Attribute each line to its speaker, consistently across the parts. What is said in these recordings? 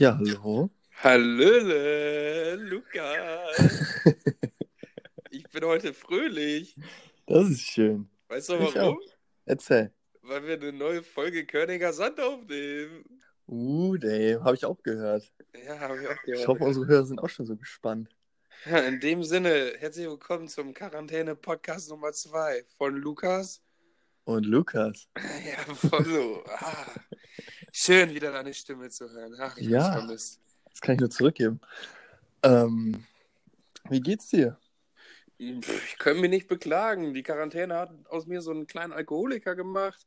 Speaker 1: Ja, hallo.
Speaker 2: Hallöle, Lukas. ich bin heute fröhlich.
Speaker 1: Das ist schön.
Speaker 2: Weißt du
Speaker 1: Ich
Speaker 2: warum?
Speaker 1: Erzähl.
Speaker 2: Weil wir eine neue Folge Körniger Sand aufnehmen.
Speaker 1: Uh, Dave, habe ich auch gehört.
Speaker 2: Ja, habe ich auch gehört.
Speaker 1: Ich hoffe, unsere Hörer sind auch schon so gespannt.
Speaker 2: Ja, in dem Sinne, herzlich willkommen zum Quarantäne-Podcast Nummer 2 von Lukas.
Speaker 1: Und Lukas.
Speaker 2: Ja, Follow. Ah, schön, wieder deine Stimme zu hören. Ach, ich
Speaker 1: Ja.
Speaker 2: vermisst.
Speaker 1: Das kann ich nur zurückgeben. Ähm, wie geht's dir?
Speaker 2: Pff, Ich kann mich nicht beklagen. Die Quarantäne hat aus mir so einen kleinen Alkoholiker gemacht.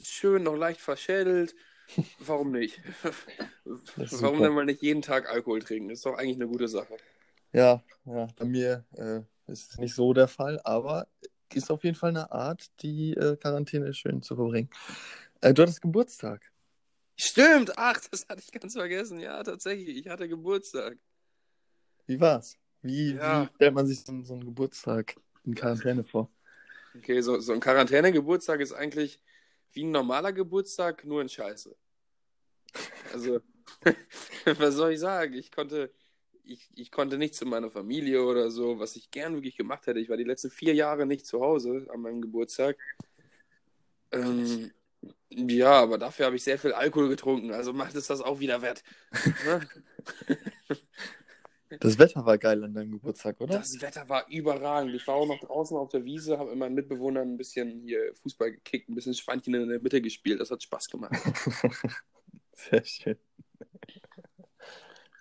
Speaker 2: Schön, noch leicht verschädelt. Warum nicht? Warum
Speaker 1: super.
Speaker 2: denn mal nicht jeden Tag Alkohol trinken? Ist doch eigentlich eine gute Sache.
Speaker 1: Ja, ja, bei mir äh, ist es nicht so der Fall, aber ist auf jeden Fall eine Art, die äh, Quarantäne schön zu verbringen. Äh, du hattest Geburtstag.
Speaker 2: Stimmt, ach, das hatte ich ganz vergessen. Ja, tatsächlich, ich hatte Geburtstag.
Speaker 1: Wie war's? Wie,
Speaker 2: Ja.
Speaker 1: wie stellt man sich so, so einen Geburtstag in Quarantäne vor?
Speaker 2: Okay, so, so ein Quarantäne-Geburtstag ist eigentlich wie ein normaler Geburtstag, nur in Scheiße. Also, was soll ich sagen? Ich konnte, ich, ich konnte nicht zu meiner Familie oder so, was ich gern wirklich gemacht hätte. Ich war die letzten vier Jahre nicht zu Hause an meinem Geburtstag. Ähm, ja, aber dafür habe ich sehr viel Alkohol getrunken, also macht es das auch wieder wett. Ne?
Speaker 1: Das Wetter war geil an deinem Geburtstag, oder?
Speaker 2: Das Wetter war überragend. Ich war auch noch draußen auf der Wiese, habe mit meinen Mitbewohnern ein bisschen hier Fußball gekickt, ein bisschen Schweinchen in der Mitte gespielt. Das hat Spaß gemacht.
Speaker 1: Sehr schön.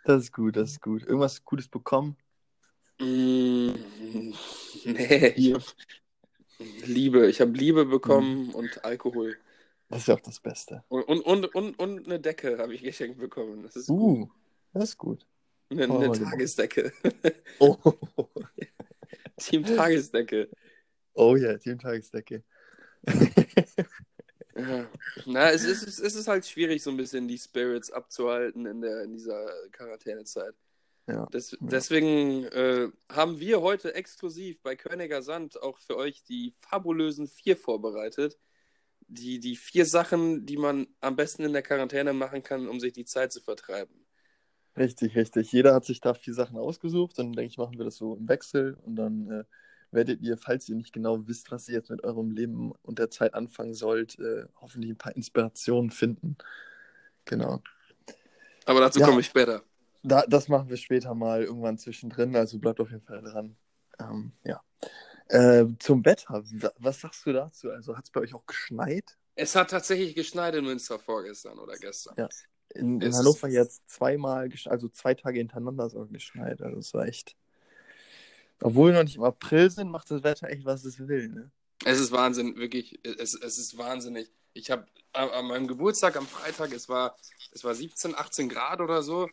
Speaker 1: Das ist gut, das ist gut. Irgendwas Gutes bekommen?
Speaker 2: Mm, nee, ich hab Liebe. Ich habe Liebe bekommen
Speaker 1: Mhm.
Speaker 2: und Alkohol.
Speaker 1: Das ist ja auch das Beste.
Speaker 2: Und, und, und, und, und eine Decke habe ich geschenkt bekommen. Das ist gut.
Speaker 1: Uh, das ist gut.
Speaker 2: Eine,
Speaker 1: oh,
Speaker 2: eine. Tagesdecke.
Speaker 1: Oh,
Speaker 2: Team Tagesdecke.
Speaker 1: oh ja, Teamtagesdecke.
Speaker 2: Ja. Na, es ist, es ist halt schwierig, so ein bisschen die Spirits abzuhalten in, der, in dieser Quarantänezeit.
Speaker 1: Ja.
Speaker 2: Des, deswegen äh, haben wir heute exklusiv bei Königer Sand auch für euch die fabulösen vier vorbereitet. Die, die vier Sachen, die man am besten in der Quarantäne machen kann, um sich die Zeit zu vertreiben.
Speaker 1: Richtig, richtig. Jeder hat sich da vier Sachen ausgesucht und dann denke ich, machen wir das so im Wechsel und dann äh, werdet ihr, falls ihr nicht genau wisst, was ihr jetzt mit eurem Leben und der Zeit anfangen sollt, äh, hoffentlich ein paar Inspirationen finden. Genau.
Speaker 2: Aber dazu
Speaker 1: Ja.
Speaker 2: komme ich später.
Speaker 1: Da, das machen wir später mal irgendwann zwischendrin, also bleibt auf jeden Fall dran. Ähm, ja. Äh, zum Wetter, wa- was sagst du dazu? Also hat es bei euch auch geschneit?
Speaker 2: Es hat tatsächlich geschneit in Münster vorgestern oder gestern.
Speaker 1: Ja. In, in Hannover jetzt zweimal, also zwei Tage hintereinander sogar geschneit. Also es war echt. Obwohl wir noch nicht im April sind, macht das Wetter echt, was es will. Ne?
Speaker 2: Es ist Wahnsinn, wirklich. Es, es ist wahnsinnig. Ich habe an, an meinem Geburtstag am Freitag, es war, es war 17, 18 Grad oder so.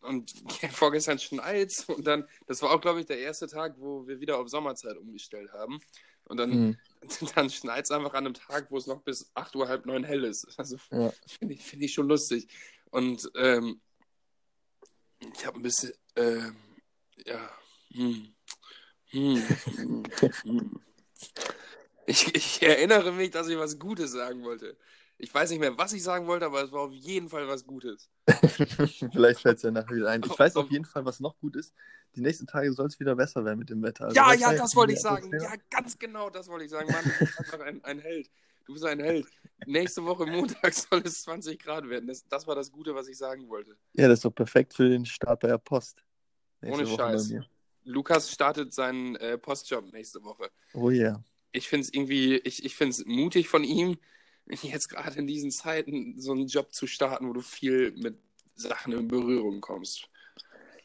Speaker 2: Und vorgestern schneit's. Und dann, das war auch, glaube ich, der erste Tag, wo wir wieder auf Sommerzeit umgestellt haben. Und dann,
Speaker 1: Hm.
Speaker 2: dann schneit's einfach an einem Tag, wo es noch bis 8 Uhr, halb neun hell ist. Also
Speaker 1: Ja.
Speaker 2: finde ich, find ich schon lustig. Und ähm, ich habe ein bisschen, ähm, ja, hm, hm, hm, hm. Ich, ich erinnere mich, dass ich was Gutes sagen wollte. Ich weiß nicht mehr, was ich sagen wollte, aber es war auf jeden Fall was Gutes.
Speaker 1: Vielleicht fällt es ja nachher wieder ein. Ich weiß auf jeden Fall, was noch gut ist. Die nächsten Tage soll es wieder besser werden mit dem Wetter. Also
Speaker 2: ja, ja, das wollte ich sagen. Ja, ganz genau, das wollte ich sagen. Mann, du bist einfach ein, ein Held. Du bist ein Held. Nächste Woche Montag soll es 20 Grad werden. Das, das war das Gute, was ich sagen wollte.
Speaker 1: Ja, das ist doch perfekt für den Start bei der Post. Nächste
Speaker 2: Ohne
Speaker 1: Woche
Speaker 2: Scheiß. Lukas startet seinen äh, Postjob nächste Woche.
Speaker 1: Oh ja.
Speaker 2: Ich finde es irgendwie, ich, ich finde es mutig von ihm, jetzt gerade in diesen Zeiten so einen Job zu starten, wo du viel mit Sachen in Berührung kommst.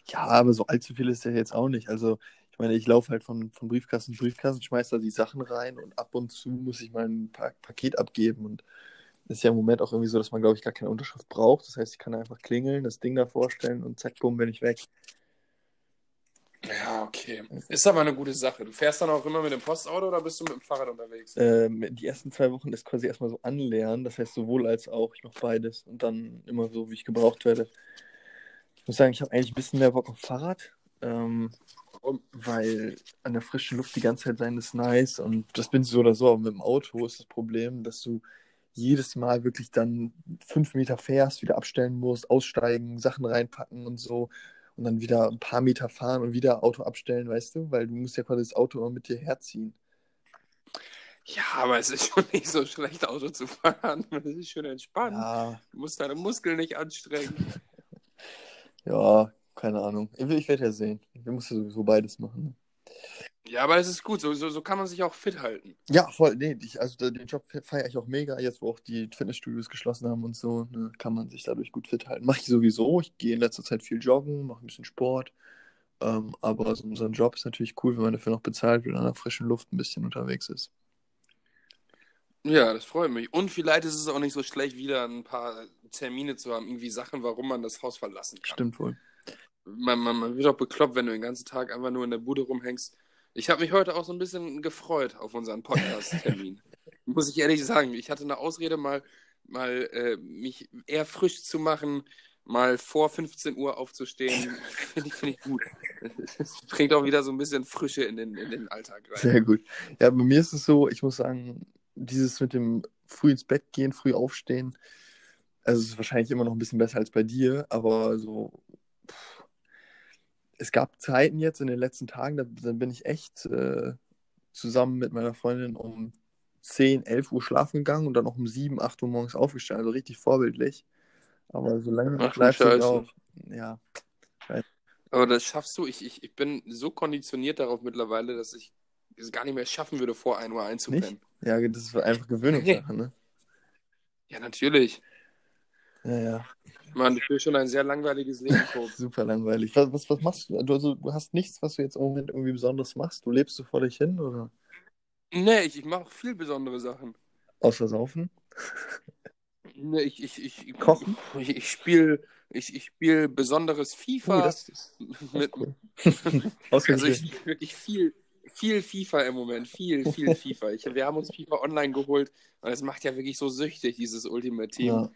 Speaker 1: Ja, aber so allzu viel ist ja jetzt auch nicht. Also, ich meine, ich laufe halt von, von Briefkasten zu Briefkasten, schmeiß da die Sachen rein und ab und zu muss ich mal ein pa Paket abgeben. Und das ist ja im Moment auch irgendwie so, dass man, glaube ich, gar keine Unterschrift braucht. Das heißt, ich kann einfach klingeln, das Ding da vorstellen und zack, bumm, bin ich weg.
Speaker 2: Ja, okay. Ist aber eine gute Sache. Du fährst dann auch immer mit dem Postauto oder bist du mit dem Fahrrad unterwegs?
Speaker 1: Ähm, die ersten zwei Wochen ist quasi erstmal so anlernen. Das heißt, sowohl als auch. Ich mache beides und dann immer so, wie ich gebraucht werde. Ich muss sagen, ich habe eigentlich ein bisschen mehr Bock auf Fahrrad. Ähm, weil an der frischen Luft die ganze Zeit sein ist nice und das bin ich so oder so, aber mit dem Auto ist das Problem, dass du jedes Mal wirklich dann fünf Meter fährst, wieder abstellen musst, aussteigen, Sachen reinpacken und so und dann wieder ein paar Meter fahren und wieder Auto abstellen, weißt du? Weil du musst ja quasi das Auto immer mit dir herziehen.
Speaker 2: Ja, aber es ist schon nicht so schlecht, Auto zu fahren. Es ist schön entspannt.
Speaker 1: Ja,
Speaker 2: Du musst deine Muskeln nicht anstrengen.
Speaker 1: ja, keine Ahnung. Ich, ich werde ja sehen. Wir müssen sowieso beides machen.
Speaker 2: Ja, aber es ist gut. So, so, so kann man sich auch fit halten.
Speaker 1: Ja, voll. Nee, ich, also den Job feiere ich auch mega. Jetzt, wo auch die Fitnessstudios geschlossen haben und so, ne, kann man sich dadurch gut fit halten. Mache ich sowieso. Ich gehe in letzter Zeit viel joggen, mache ein bisschen Sport. Ähm, aber so, so ein Job ist natürlich cool, wenn man dafür noch bezahlt wird und an der frischen Luft ein bisschen unterwegs ist.
Speaker 2: Ja, das freut mich. Und vielleicht ist es auch nicht so schlecht, wieder ein paar Termine zu haben, irgendwie Sachen, warum man das Haus verlassen kann.
Speaker 1: Stimmt wohl.
Speaker 2: Man, man, man wird auch bekloppt, wenn du den ganzen Tag einfach nur in der Bude rumhängst. Ich habe mich heute auch so ein bisschen gefreut auf unseren Podcast-Termin. Muss ich ehrlich sagen. Ich hatte eine Ausrede, mal, mal äh, mich eher frisch zu machen, mal vor 15 Uhr aufzustehen. Finde ich, find ich gut. Das bringt auch wieder so ein bisschen Frische in den, in den Alltag rein.
Speaker 1: Sehr gut. Ja, bei mir ist es so, ich muss sagen, dieses mit dem früh ins Bett gehen, früh aufstehen, also es ist wahrscheinlich immer noch ein bisschen besser als bei dir, aber so, pff, es gab Zeiten jetzt in den letzten Tagen, da, da bin ich echt äh, zusammen mit meiner Freundin um 10, 11 Uhr schlafen gegangen und dann noch um 7, 8 Uhr morgens aufgestanden, also richtig vorbildlich. Aber solange
Speaker 2: Ach
Speaker 1: bleibst du auch, ja,
Speaker 2: Aber das schaffst du. Ich, ich, ich bin so konditioniert darauf mittlerweile, dass ich es gar nicht mehr schaffen würde, vor 1 Uhr einzupennen.
Speaker 1: ja, das ist einfach Gewöhnungssache, ne?
Speaker 2: Ja, natürlich.
Speaker 1: Ja, ja.
Speaker 2: Mann, ich will schon ein sehr langweiliges Leben, Tob.
Speaker 1: Super langweilig. Was, was, was machst du? du? Also, du hast nichts, was du jetzt im Moment irgendwie Besonderes machst? Du lebst so vor dich hin oder
Speaker 2: nee, ich, ich mache viel besondere Sachen.
Speaker 1: außer Saufen?
Speaker 2: Nee, ich, ich, ich,
Speaker 1: Kochen?
Speaker 2: Ich, ich spiele ich, ich spiel besonderes FIFA.
Speaker 1: Oh, das ist, das
Speaker 2: mit,
Speaker 1: cool.
Speaker 2: Also ich spiele wirklich viel, viel FIFA im Moment. Viel, viel FIFA. Ich, wir haben uns FIFA online geholt und es macht ja wirklich so süchtig, dieses Ultimate Team.
Speaker 1: ja.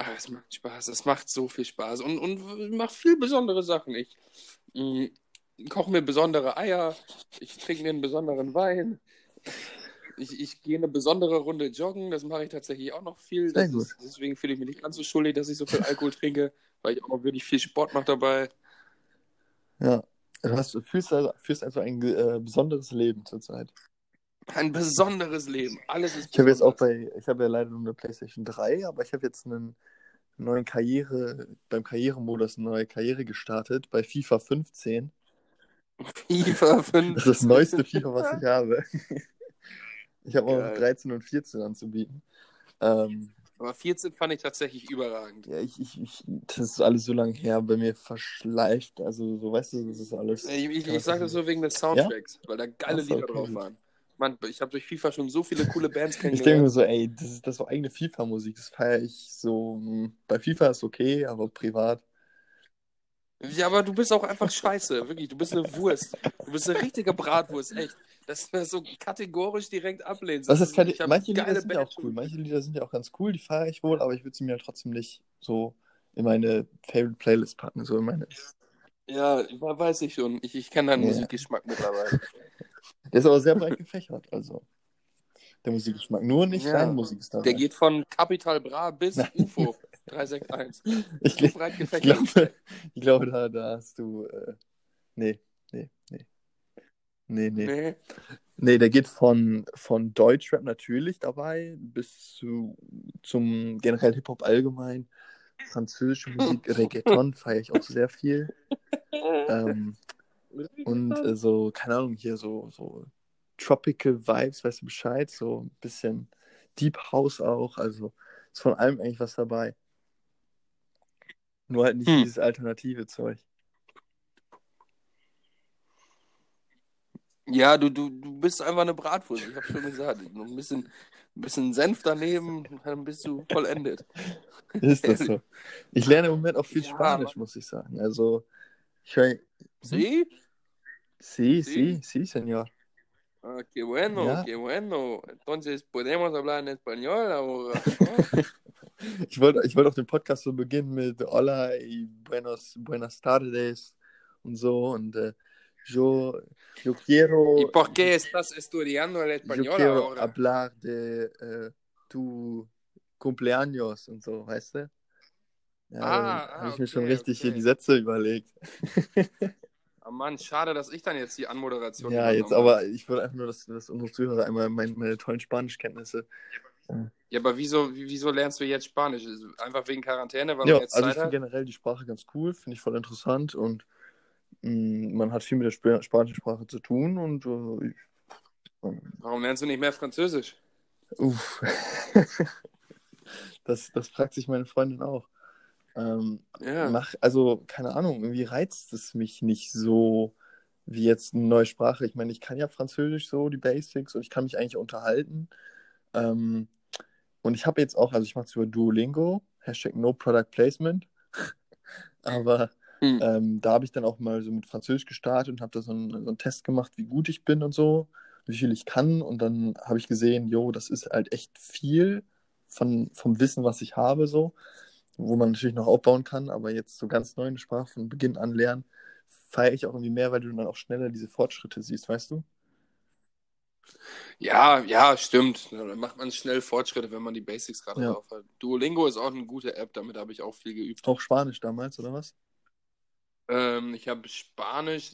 Speaker 2: Ah, es macht Spaß, es macht so viel Spaß und, und macht viel besondere Sachen. Ich mm, koche mir besondere Eier, ich trinke mir einen besonderen Wein, ich, ich gehe eine besondere Runde joggen, das mache ich tatsächlich auch noch viel. Ist, deswegen fühle ich mich nicht ganz so schuldig, dass ich so viel Alkohol trinke, weil ich auch noch wirklich viel Sport mache dabei.
Speaker 1: ja. Du hast, du führst, also, führst also ein äh, besonderes Leben zurzeit.
Speaker 2: Ein besonderes Leben, alles ist
Speaker 1: Ich habe jetzt auch bei, ich habe ja leider nur eine PlayStation 3, aber ich habe jetzt einen neuen Karriere, beim Karrieremodus eine neue Karriere gestartet, bei FIFA 15.
Speaker 2: FIFA 5.
Speaker 1: Das ist das neueste FIFA, was ich habe. Ich habe auch noch
Speaker 2: Geil.
Speaker 1: 13 und 14 anzubieten. Ähm,
Speaker 2: Aber 14 fand ich tatsächlich überragend.
Speaker 1: Ja, ich, ich, ich, das ist alles so lange her, bei mir verschleift. Also, so weißt du, das ist alles.
Speaker 2: Ich, ich, ich sage das so wegen des Soundtracks, weil da geile
Speaker 1: Ach so,
Speaker 2: Lieder
Speaker 1: okay,
Speaker 2: drauf waren. Mann, ich habe durch FIFA schon so viele coole Bands
Speaker 1: Ich denke mir
Speaker 2: kennengelernt.
Speaker 1: so, ey, das ist das so eigene FIFA-Musik, das feiere ich so. hm, Bei FIFA ist okay, aber privat.
Speaker 2: Ja, aber du bist auch einfach scheiße, wirklich. Du bist eine Wurst. Du bist eine richtige Bratwurst, echt. Dass du das so kategorisch direkt ablehnst.
Speaker 1: Was
Speaker 2: Das
Speaker 1: ist keine, manche Lieder sind ja auch cool. Manche Lieder sind ja auch ganz cool, die feiere ich wohl, aber ich würde sie mir halt trotzdem nicht so in meine Favorite Playlist packen. So in meine.
Speaker 2: Ja, weiß ich schon. Ich, ich kenne deinen
Speaker 1: Ja.
Speaker 2: Musikgeschmack mittlerweile.
Speaker 1: Der ist aber sehr breit gefächert, also. Der Musikgeschmack. Nur nicht
Speaker 2: Ja.
Speaker 1: dein Musik ist
Speaker 2: Der geht von Capital Bra bis
Speaker 1: Nein.
Speaker 2: UFO 361.
Speaker 1: Ich,
Speaker 2: So breit
Speaker 1: ich
Speaker 2: gefächert.
Speaker 1: glaube, ich glaube da, da hast du. Äh, nee, nee, nee. Nee, nee.
Speaker 2: Nee.
Speaker 1: Nee, der geht von, von Deutschrap natürlich dabei bis zu zum generell Hip-Hop allgemein. Französische Musik, Reggaeton feiere ich auch sehr viel. Ähm, und äh, so, keine Ahnung, hier so, so Tropical Vibes, weißt du Bescheid? So ein bisschen Deep House auch. Also ist von allem eigentlich was dabei. Nur halt nicht
Speaker 2: Hm.
Speaker 1: dieses alternative Zeug.
Speaker 2: Ja, du, du, du bist einfach eine Bratwurst. Ich hab schon gesagt. Ein bisschen, ein bisschen Senf daneben, dann bist du vollendet.
Speaker 1: Ist das so? Ich lerne im Moment auch viel
Speaker 2: Ja,
Speaker 1: Spanisch, muss ich sagen. Also.
Speaker 2: ¿Sí?
Speaker 1: Sí,
Speaker 2: Sí.
Speaker 1: sí, sí, señor.
Speaker 2: Ah, qué bueno,
Speaker 1: Ja.
Speaker 2: qué bueno. Entonces, ¿podemos hablar en español ahora?
Speaker 1: Ich wollte ich wollte auch den Podcast so beginnen mit Hola y buenos, buenas tardes und so. Und äh, yo, yo quiero,
Speaker 2: ¿Y por qué estás estudiando el
Speaker 1: yo
Speaker 2: español
Speaker 1: quiero
Speaker 2: ahora?
Speaker 1: hablar de eh, tu Cumpleaños und so, weißt du? Ja,
Speaker 2: Ah, ah,
Speaker 1: habe ich mir schon
Speaker 2: okay,
Speaker 1: richtig hier
Speaker 2: okay.
Speaker 1: die Sätze überlegt.
Speaker 2: Oh Mann, schade, dass ich dann jetzt die Anmoderation
Speaker 1: Ja, jetzt
Speaker 2: übernommen
Speaker 1: aber, ich würde einfach nur, dass, dass unsere Zuhörer einmal meine, meine tollen Spanischkenntnisse.
Speaker 2: habe. Ja, aber wieso, wieso lernst du jetzt Spanisch? Einfach wegen Quarantäne, weil
Speaker 1: Ja,
Speaker 2: man jetzt
Speaker 1: also ich
Speaker 2: Zeit
Speaker 1: finde
Speaker 2: hat?
Speaker 1: generell die Sprache ganz cool, finde ich voll interessant und mh, man hat viel mit der Sp spanischen Sprache zu tun und äh, ich,
Speaker 2: Warum lernst du nicht mehr Französisch?
Speaker 1: uff. das, das fragt sich meine Freundin auch. Ähm,
Speaker 2: Ja.
Speaker 1: mach, also, keine Ahnung, irgendwie reizt es mich nicht so wie jetzt eine neue Sprache. Ich meine, ich kann ja Französisch so, die Basics, und ich kann mich eigentlich unterhalten. Ähm, und ich habe jetzt auch, also ich mache es über Duolingo, Hashtag No Product Placement. Aber
Speaker 2: Hm.
Speaker 1: ähm, da habe ich dann auch mal so mit Französisch gestartet und habe da so einen, so einen Test gemacht, wie gut ich bin und so, wie viel ich kann. Und dann habe ich gesehen, jo, das ist halt echt viel von, vom Wissen, was ich habe, so, wo man natürlich noch aufbauen kann. Aber jetzt so ganz neu eine Sprache von Beginn an lernen, feiere ich auch irgendwie mehr, weil du dann auch schneller diese Fortschritte siehst, weißt du?
Speaker 2: Ja, ja, stimmt. Da macht man schnell Fortschritte, wenn man die Basics gerade
Speaker 1: Ja.
Speaker 2: drauf hat. Duolingo ist auch eine gute App, damit habe ich auch viel geübt.
Speaker 1: Auch Spanisch damals, oder was?
Speaker 2: Ähm, ich habe Spanisch,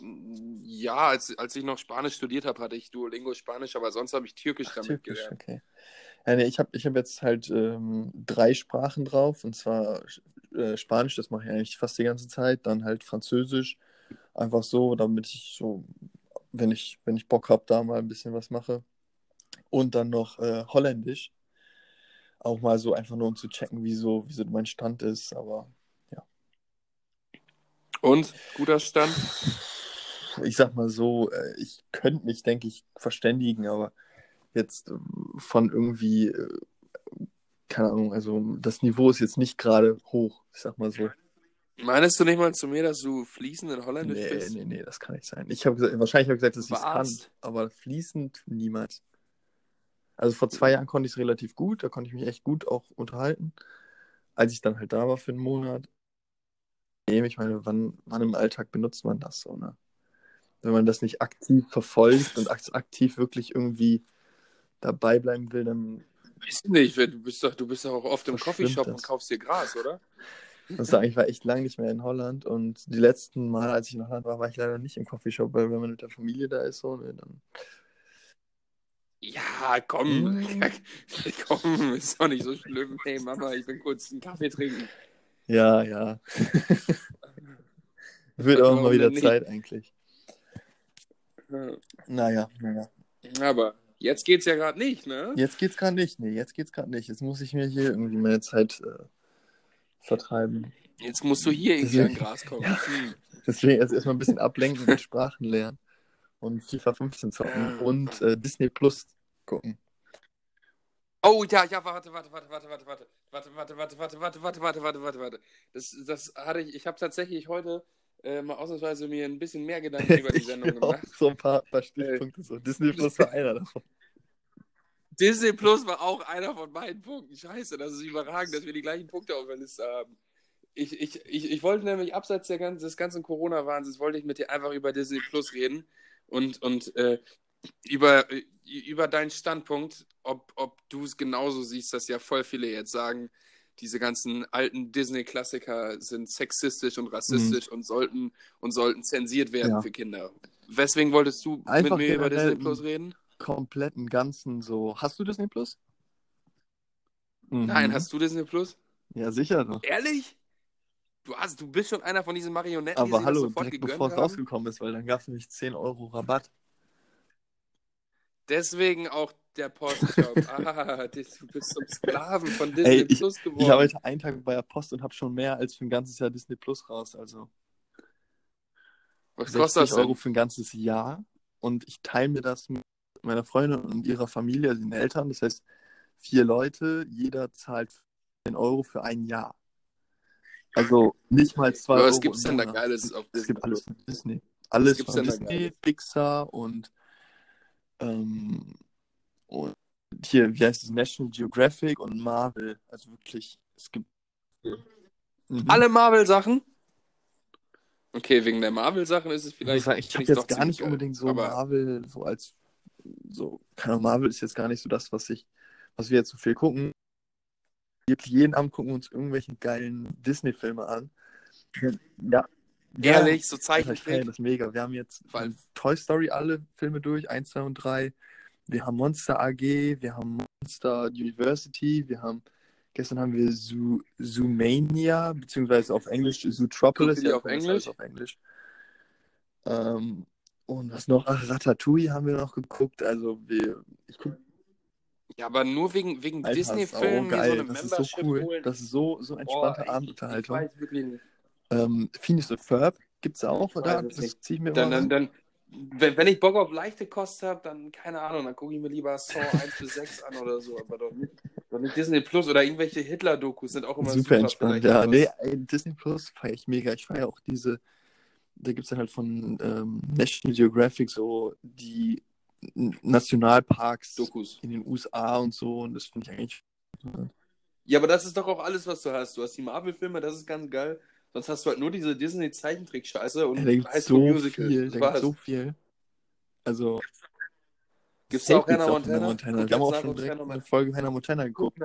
Speaker 2: ja, als, als ich noch Spanisch studiert habe, hatte ich Duolingo Spanisch, aber sonst habe ich Türkisch
Speaker 1: Ach,
Speaker 2: damit
Speaker 1: Türkisch,
Speaker 2: gelernt.
Speaker 1: okay. Ja, nee, ich habe ich hab jetzt halt ähm, drei Sprachen drauf, und zwar äh, Spanisch, das mache ich eigentlich fast die ganze Zeit, dann halt Französisch, einfach so, damit ich so, wenn ich, wenn ich Bock habe, da mal ein bisschen was mache. Und dann noch äh, Holländisch, auch mal so einfach nur um zu checken, wie so, wie so mein Stand ist, aber
Speaker 2: Und? Guter Stand?
Speaker 1: ich sag mal so, äh, ich könnte mich, denke ich, verständigen, aber jetzt äh, von irgendwie, äh, keine Ahnung, also das Niveau ist jetzt nicht gerade hoch, ich sag mal so.
Speaker 2: Meinst du nicht mal zu mir, dass du fließend in Holländisch
Speaker 1: Nee,
Speaker 2: bist?
Speaker 1: nee, nee, das kann nicht sein. Ich habe gesagt, wahrscheinlich habe ich gesagt, dass ich es kann, aber fließend niemals. Also vor zwei Jahren konnte ich es relativ gut, da konnte ich mich echt gut auch unterhalten. Als ich dann halt da war für einen Monat. Nee, ich meine, wann, wann im Alltag benutzt man das so, ne? Wenn man das nicht aktiv verfolgt und ak- aktiv wirklich irgendwie dabei bleiben will, dann
Speaker 2: Weiß ich nicht, du bist doch, du bist doch auch oft im Coffeeshop
Speaker 1: das.
Speaker 2: und kaufst dir Gras, oder?
Speaker 1: muss sagen, ich war echt lange nicht mehr in Holland und die letzten Mal, als ich in Holland war, war ich leider nicht im Coffeeshop, weil wenn man mit der Familie da ist, so, ne, dann
Speaker 2: Ja, komm.
Speaker 1: Mm.
Speaker 2: komm, ist doch nicht so schlimm. Hey Mama, ich bin kurz einen Kaffee trinken.
Speaker 1: Ja, ja. Wird
Speaker 2: Warum
Speaker 1: mal wieder
Speaker 2: nicht?
Speaker 1: Zeit eigentlich.
Speaker 2: Ja.
Speaker 1: Naja, naja.
Speaker 2: Aber jetzt geht's ja gerade nicht, ne?
Speaker 1: Jetzt geht's gerade nicht. Nee, jetzt geht's gerade nicht. Jetzt muss ich mir hier irgendwie meine Zeit äh, vertreiben.
Speaker 2: Jetzt musst du hier irgendwie an Gras kommen.
Speaker 1: Ja.
Speaker 2: Hm.
Speaker 1: Deswegen erst erstmal ein bisschen ablenken und Sprachen lernen. Und FIFA 15 zocken und äh, Disney Plus gucken.
Speaker 2: Oh ja, ja, warte, warte, warte, warte, warte, warte, warte, warte, warte, warte, warte, warte, warte, warte, warte, warte. Das, das hatte ich, ich habe tatsächlich heute äh, mal ausnahmsweise mir ein bisschen mehr Gedanken über die
Speaker 1: Ich
Speaker 2: Sendung
Speaker 1: auch
Speaker 2: gemacht.
Speaker 1: so ein paar, paar Stichpunkte. So. Disney Plus war einer davon.
Speaker 2: Disney Plus war auch einer von meinen Punkten. Scheiße, das ist überragend, dass wir die gleichen Punkte auf der Liste haben. Ich, ich, ich, ich wollte nämlich abseits der ganzen, des ganzen Corona-Wahnsinns, wollte ich mit dir einfach über Disney Plus reden und, und äh, über, äh, über deinen Standpunkt, ob, ob du es genauso siehst, dass ja voll viele jetzt sagen, diese ganzen alten Disney-Klassiker sind sexistisch und rassistisch und sollten und sollten zensiert werden
Speaker 1: Ja.
Speaker 2: für Kinder. Weswegen wolltest du
Speaker 1: Einfach
Speaker 2: mit mir über Disney Plus reden?
Speaker 1: Kompletten Ganzen so. Hast du Disney Plus? Mhm.
Speaker 2: Nein, hast du Disney Plus?
Speaker 1: Ja, sicher doch.
Speaker 2: Ehrlich? Du, hast, du bist schon einer von diesen Marionetten, die
Speaker 1: Aber
Speaker 2: sich
Speaker 1: hallo,
Speaker 2: sofort
Speaker 1: direkt bevor es rausgekommen ist, weil dann gab es nämlich 10 Euro Rabatt.
Speaker 2: Deswegen auch der Postjob. ah, du bist zum Sklaven von Disney
Speaker 1: Ey, ich-
Speaker 2: Plus geworden.
Speaker 1: Ich arbeite einen Tag bei der Post und habe schon mehr als für ein ganzes Jahr Disney Plus raus. Also
Speaker 2: Was kostet das
Speaker 1: 60 Euro
Speaker 2: denn?
Speaker 1: für ein ganzes Jahr. Und ich teile mir das mit meiner Freundin und ihrer Familie, also den Eltern. Das heißt, vier Leute, jeder zahlt 10 Euro für ein Jahr. Also nicht mal 2
Speaker 2: Aber
Speaker 1: Euro.
Speaker 2: was gibt's
Speaker 1: im
Speaker 2: denn da. Geiles auf
Speaker 1: Es
Speaker 2: Disney
Speaker 1: gibt alles von Disney. Alles von
Speaker 2: denn
Speaker 1: Disney? Pixar und, ähm, und hier, wie heißt es, National Geographic und Marvel. Also wirklich, es gibt. Mhm.
Speaker 2: Alle Marvel-Sachen? Okay, wegen der Marvel-Sachen ist es
Speaker 1: Ich
Speaker 2: vielleicht.
Speaker 1: ich
Speaker 2: find
Speaker 1: habe jetzt gar nicht
Speaker 2: geil.
Speaker 1: unbedingt so
Speaker 2: Aber
Speaker 1: Marvel so als so, keine Ahnung, Marvel ist jetzt gar nicht so das, was ich, was wir jetzt so viel gucken. wirklich jeden Abend gucken wir uns irgendwelche geilen Disney-Filme an. Ja.
Speaker 2: Ehrlich, so
Speaker 1: das ist halt
Speaker 2: Zeichentrick.
Speaker 1: das ist mega. Wir haben jetzt
Speaker 2: Vor allem-
Speaker 1: Toy Story alle Filme durch, 1, 2 und 3. Wir haben Monster AG, wir haben Monster University, wir haben gestern haben wir Zoo, Zoomania, beziehungsweise auf Englisch Zootropolis.
Speaker 2: Die auf Englisch?
Speaker 1: auf Englisch. Ähm, und was noch? Ach, Ratatouille haben wir noch geguckt. Also wir, ich guck,
Speaker 2: Ja, aber nur wegen, wegen Disney-Filmen
Speaker 1: sau
Speaker 2: mir so eine
Speaker 1: geil. Das ist so cool.
Speaker 2: holen.
Speaker 1: Das ist so, so
Speaker 2: Boah,
Speaker 1: entspannte
Speaker 2: ich, ich, ich
Speaker 1: Abendunterhaltung.
Speaker 2: weiß wirklich nicht.
Speaker 1: Ähm, Phineas und Ferb gibt's da auch, oder?
Speaker 2: es
Speaker 1: Das ziehe ich mir
Speaker 2: Dann, dann, dann, wenn, wenn ich Bock auf leichte Kost habe, dann, keine Ahnung, dann gucke ich mir lieber Saw 1 bis 6 an oder so, aber doch nicht, doch nicht Disney Plus oder irgendwelche Hitler-Dokus sind auch immer
Speaker 1: Super
Speaker 2: super,
Speaker 1: entspannt, ja. Nee, ey, Disney Plus feiere ich mega. Ich feiere auch diese, da gibt es dann halt von ähm, National Geographic so die Nationalparks
Speaker 2: Dokus.
Speaker 1: in den USA und so und das finde ich eigentlich.
Speaker 2: Ja, aber das ist doch auch alles, was du hast. Du hast die Marvel-Filme, das ist ganz geil. Sonst hast du halt nur diese Disney-Zeichentrick-Scheiße und
Speaker 1: Ey, da gibt
Speaker 2: High
Speaker 1: es
Speaker 2: School
Speaker 1: so
Speaker 2: Musical.
Speaker 1: viel, da gibt
Speaker 2: war's.
Speaker 1: so viel. Also.
Speaker 2: Gibt's da auch Hannah
Speaker 1: gibt's
Speaker 2: Montana?
Speaker 1: Montana.
Speaker 2: Guck
Speaker 1: Wir haben auch schon direkt
Speaker 2: Hannah
Speaker 1: eine
Speaker 2: Montana-
Speaker 1: Folge Hannah Montana geguckt.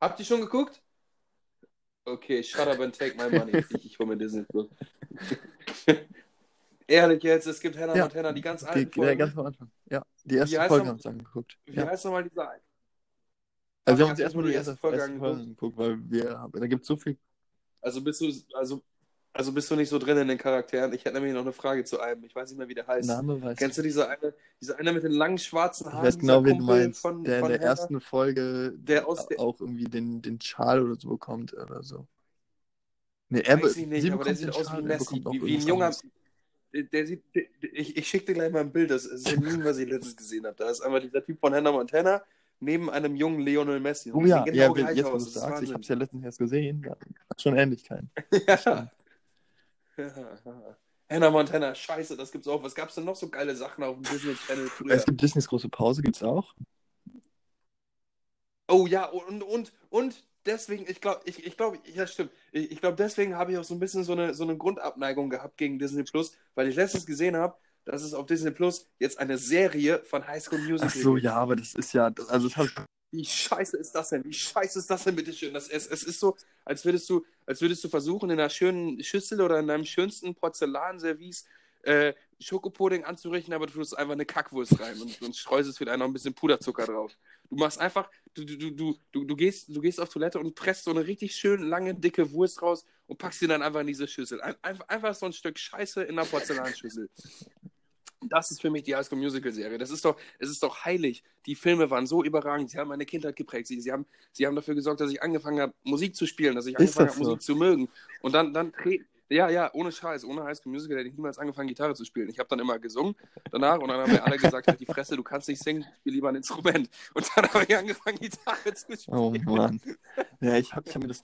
Speaker 2: Habt ihr schon geguckt? Okay, shut up and take my money. ich, ich hole mir Disney Plus. Ehrlich jetzt, es gibt Hannah
Speaker 1: Ja.
Speaker 2: Montana, die ganz
Speaker 1: Die,
Speaker 2: alten
Speaker 1: ja,
Speaker 2: Folgen.
Speaker 1: ganz am Anfang. Ja, die erste Folge haben wir uns angeguckt.
Speaker 2: Wie
Speaker 1: Ja.
Speaker 2: heißt nochmal dieser?
Speaker 1: Also wir haben uns erstmal die
Speaker 2: die
Speaker 1: erste,
Speaker 2: erste Folge
Speaker 1: erste Folge angeguckt, weil wir, da gibt es so viel.
Speaker 2: Also bist du, also, also bist du nicht so drin in den Charakteren? Ich hätte nämlich noch eine Frage zu einem. Ich weiß nicht mehr, wie der heißt.
Speaker 1: Name weiß
Speaker 2: Kennst du diese eine, diese eine mit den langen schwarzen
Speaker 1: Ich
Speaker 2: Haaren?
Speaker 1: weiß genau, wen du meinst.
Speaker 2: Von,
Speaker 1: der in
Speaker 2: von
Speaker 1: der
Speaker 2: Hannah?
Speaker 1: ersten Folge
Speaker 2: Der aus der-
Speaker 1: auch irgendwie den, den Schal oder so bekommt oder so. Nee, er
Speaker 2: Weiß ich nicht, aber der sieht aus
Speaker 1: Schal,
Speaker 2: wie Messi, wie, wie ein junger. Der, sieht, ich, ich schicke dir gleich mal ein Bild, das ist ein Meme, was ich letztens gesehen habe. Da ist einmal dieser Typ von Hannah Montana neben einem jungen Lionel Messi. Und
Speaker 1: Oh ja,
Speaker 2: sehen
Speaker 1: ja,
Speaker 2: genau
Speaker 1: wenn- jetzt wo du sagst, ich habe es ja letztens erst gesehen, ja, schon Ähnlichkeiten.
Speaker 2: Ja. Ja. Hannah Montana, scheiße, das gibt's auch. Was gab's denn noch so geile Sachen auf dem Disney Channel früher?
Speaker 1: Es gibt Disneys große Pause, gibt's auch.
Speaker 2: Oh ja, und, und, und deswegen, ich glaube, ich, ich glaube, ja, stimmt. Ich, ich glaube, deswegen habe ich auch so ein bisschen so eine, so eine Grundabneigung gehabt gegen Disney Plus, weil ich letztens gesehen habe, dass es auf Disney Plus jetzt eine Serie von High School Musical
Speaker 1: Ach so,
Speaker 2: gibt.
Speaker 1: ja, aber das ist ja, also das ich,
Speaker 2: Wie scheiße ist das denn? Wie scheiße ist das denn, bitteschön? Das, es, es ist so, als würdest du, als würdest du versuchen, in einer schönen Schüssel oder in deinem schönsten Porzellanservice äh, Schokopudding anzurichten, aber du tust einfach eine Kackwurst rein und, und streust es wieder noch ein bisschen Puderzucker drauf. Du machst einfach, du, du, du, du, du, gehst, du gehst auf Toilette und presst so eine richtig schön lange, dicke Wurst raus und packst sie dann einfach in diese Schüssel. Ein, einfach, einfach so ein Stück Scheiße in einer Porzellanschüssel. Das ist für mich die High School Musical Serie. Das ist doch, es ist doch heilig. Die Filme waren so überragend. Sie haben meine Kindheit geprägt. Sie, sie, haben, sie haben dafür gesorgt, dass ich angefangen habe, Musik zu spielen, dass ich angefangen habe,
Speaker 1: so?
Speaker 2: Musik zu mögen. Und dann, dann ja, ja, ohne Scheiß, ohne High School Musical hätte ich niemals angefangen, Gitarre zu spielen. Ich habe dann immer gesungen danach und dann haben mir alle gesagt, halt die Fresse, du kannst nicht singen, spiel lieber ein Instrument. Und dann habe ich angefangen, Gitarre zu spielen.
Speaker 1: oh Mann. Ja, ich habe ich hab mir das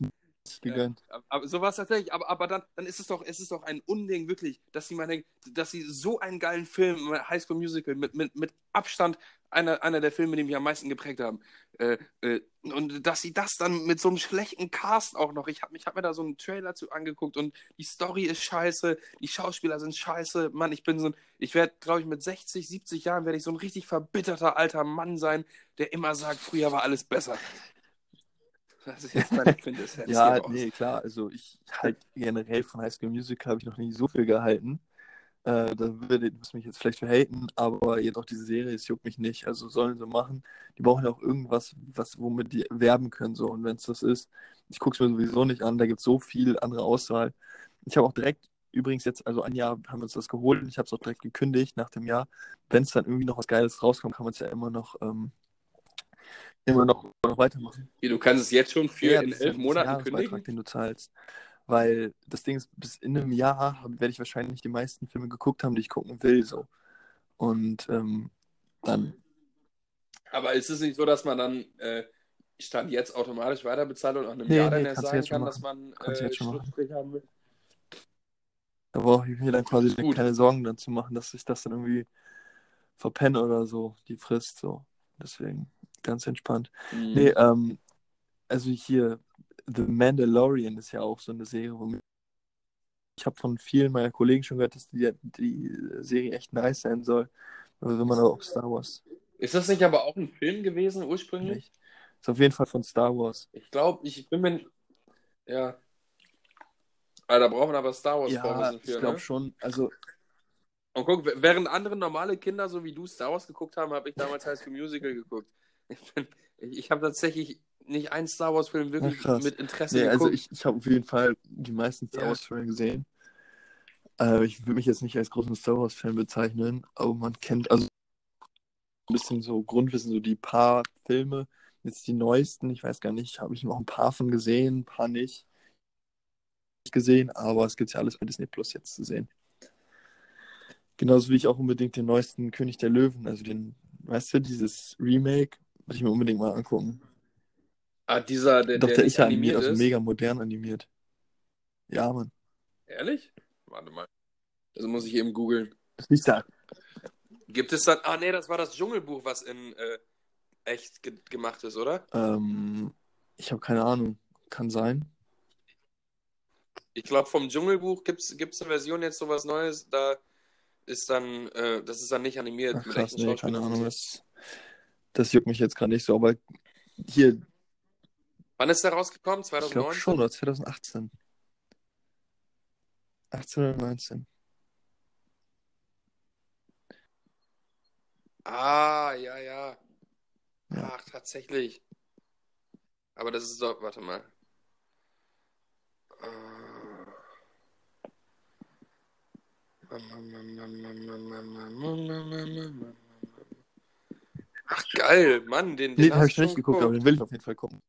Speaker 1: nicht gegönnt.
Speaker 2: Aber so war es tatsächlich. Aber, aber dann, dann ist es doch, es ist doch ein Unding, wirklich, dass sie meine, dass sie so einen geilen Film, High School Musical, mit, mit, mit Abstand einer, einer der Filme, die mich am meisten geprägt haben. Äh, äh, und dass sie das dann mit so einem schlechten Cast auch noch. Ich habe ich hab mir da so einen Trailer zu angeguckt und die Story ist scheiße, die Schauspieler sind scheiße. Mann, ich bin so ein, ich werde, glaube ich, mit 60, 70 Jahren werde ich so ein richtig verbitterter alter Mann sein, der immer sagt, früher war alles besser. Das ist jetzt meine Quintessenz.
Speaker 1: Ja, nee, klar, also ich halt generell von High School Musical habe ich noch nie so viel gehalten. Äh, da würde ich mich jetzt vielleicht verhaten, aber jetzt auch diese Serie, es juckt mich nicht. Also sollen sie machen. Die brauchen ja auch irgendwas, was, womit die werben können. So. Und wenn es das ist, ich gucke es mir sowieso nicht an, da gibt es so viel andere Auswahl. Ich habe auch direkt, übrigens jetzt, also ein Jahr haben wir uns das geholt und ich habe es auch direkt gekündigt nach dem Jahr. Wenn es dann irgendwie noch was Geiles rauskommt, kann man es ja immer noch, ähm, immer noch, immer noch weitermachen.
Speaker 2: Wie, du kannst es jetzt schon für
Speaker 1: Ja,
Speaker 2: in elf Monaten kündigen?
Speaker 1: den du zahlst. Weil das Ding ist, bis in einem Jahr werde ich wahrscheinlich die meisten Filme geguckt haben, die ich gucken will. So. Und ähm, dann.
Speaker 2: Aber ist es nicht so, dass man dann äh, Stand jetzt automatisch weiter bezahlt und nach einem
Speaker 1: Nee,
Speaker 2: Jahr dann
Speaker 1: nee,
Speaker 2: erst
Speaker 1: kannst du
Speaker 2: sagen kann, dass man
Speaker 1: Kannst
Speaker 2: äh,
Speaker 1: jetzt schon machen.
Speaker 2: Schlussstrich haben will?
Speaker 1: Da brauche ich mir dann quasi keine Sorgen dann zu machen, dass ich das dann irgendwie verpenne oder so, die Frist. So. Deswegen ganz entspannt.
Speaker 2: Mhm.
Speaker 1: Nee, ähm, also hier, The Mandalorian ist ja auch so eine Serie, womit ich habe von vielen meiner Kollegen schon gehört, dass die, die Serie echt nice sein soll. Also wenn man auch Star Wars
Speaker 2: Ist das nicht aber auch ein Film gewesen ursprünglich?
Speaker 1: nicht. Ist auf jeden Fall von Star Wars.
Speaker 2: Ich glaube, ich bin mir. Ja. Alter, da brauchen wir aber Star Wars
Speaker 1: Ja,
Speaker 2: Vorwissen
Speaker 1: ich
Speaker 2: für,
Speaker 1: glaube
Speaker 2: ne?
Speaker 1: schon. Also,
Speaker 2: Und guck, während andere normale Kinder, so wie du, Star Wars geguckt haben, habe ich damals High School Musical geguckt. Ich, bin- ich, habe tatsächlich nicht einen Star Wars-Film wirklich
Speaker 1: Ach,
Speaker 2: mit Interesse
Speaker 1: nee,
Speaker 2: geguckt.
Speaker 1: also ich, ich habe auf jeden Fall die meisten Star
Speaker 2: Ja.
Speaker 1: Wars-Filme gesehen. Äh, ich würde mich jetzt nicht als großen Star Wars-Fan bezeichnen, aber man kennt also ein bisschen so Grundwissen, so die paar Filme, jetzt die neuesten, ich weiß gar nicht, habe ich noch ein paar von gesehen, ein paar nicht Nicht gesehen, aber es gibt ja alles bei Disney Plus jetzt zu sehen. Genauso wie ich auch unbedingt den neuesten König der Löwen, also den, weißt du, dieses Remake, würde ich mir unbedingt mal angucken.
Speaker 2: ah, dieser, der,
Speaker 1: Doch,
Speaker 2: der
Speaker 1: der
Speaker 2: nicht
Speaker 1: ist ja animiert,
Speaker 2: animiert
Speaker 1: also
Speaker 2: ist.
Speaker 1: mega modern animiert. Ja, Mann.
Speaker 2: Ehrlich? Warte mal. Das muss ich eben googeln.
Speaker 1: Das liegt da.
Speaker 2: Gibt es dann. Ah, nee, das war das Dschungelbuch, was in äh, echt ge gemacht ist, oder?
Speaker 1: Ähm, ich habe keine Ahnung. Kann sein.
Speaker 2: Ich glaube, vom Dschungelbuch gibt es eine Version jetzt sowas Neues, da ist dann, äh, das ist dann nicht animiert
Speaker 1: Ach
Speaker 2: mit
Speaker 1: krass,
Speaker 2: echten
Speaker 1: nee, keine. Ahnung. Das, das juckt mich jetzt gerade nicht so, aber hier,
Speaker 2: Wann ist der rausgekommen?
Speaker 1: ich glaube
Speaker 2: 2009?
Speaker 1: schon, oder 2018. 18 oder 19.
Speaker 2: Ah, ja, ja.
Speaker 1: Ja.
Speaker 2: Ach, tatsächlich. Aber das ist doch, warte mal. Ach, geil, Mann, den, den
Speaker 1: Nee, den habe ich noch nicht
Speaker 2: schon
Speaker 1: geguckt, aber den will ich auf jeden Fall gucken.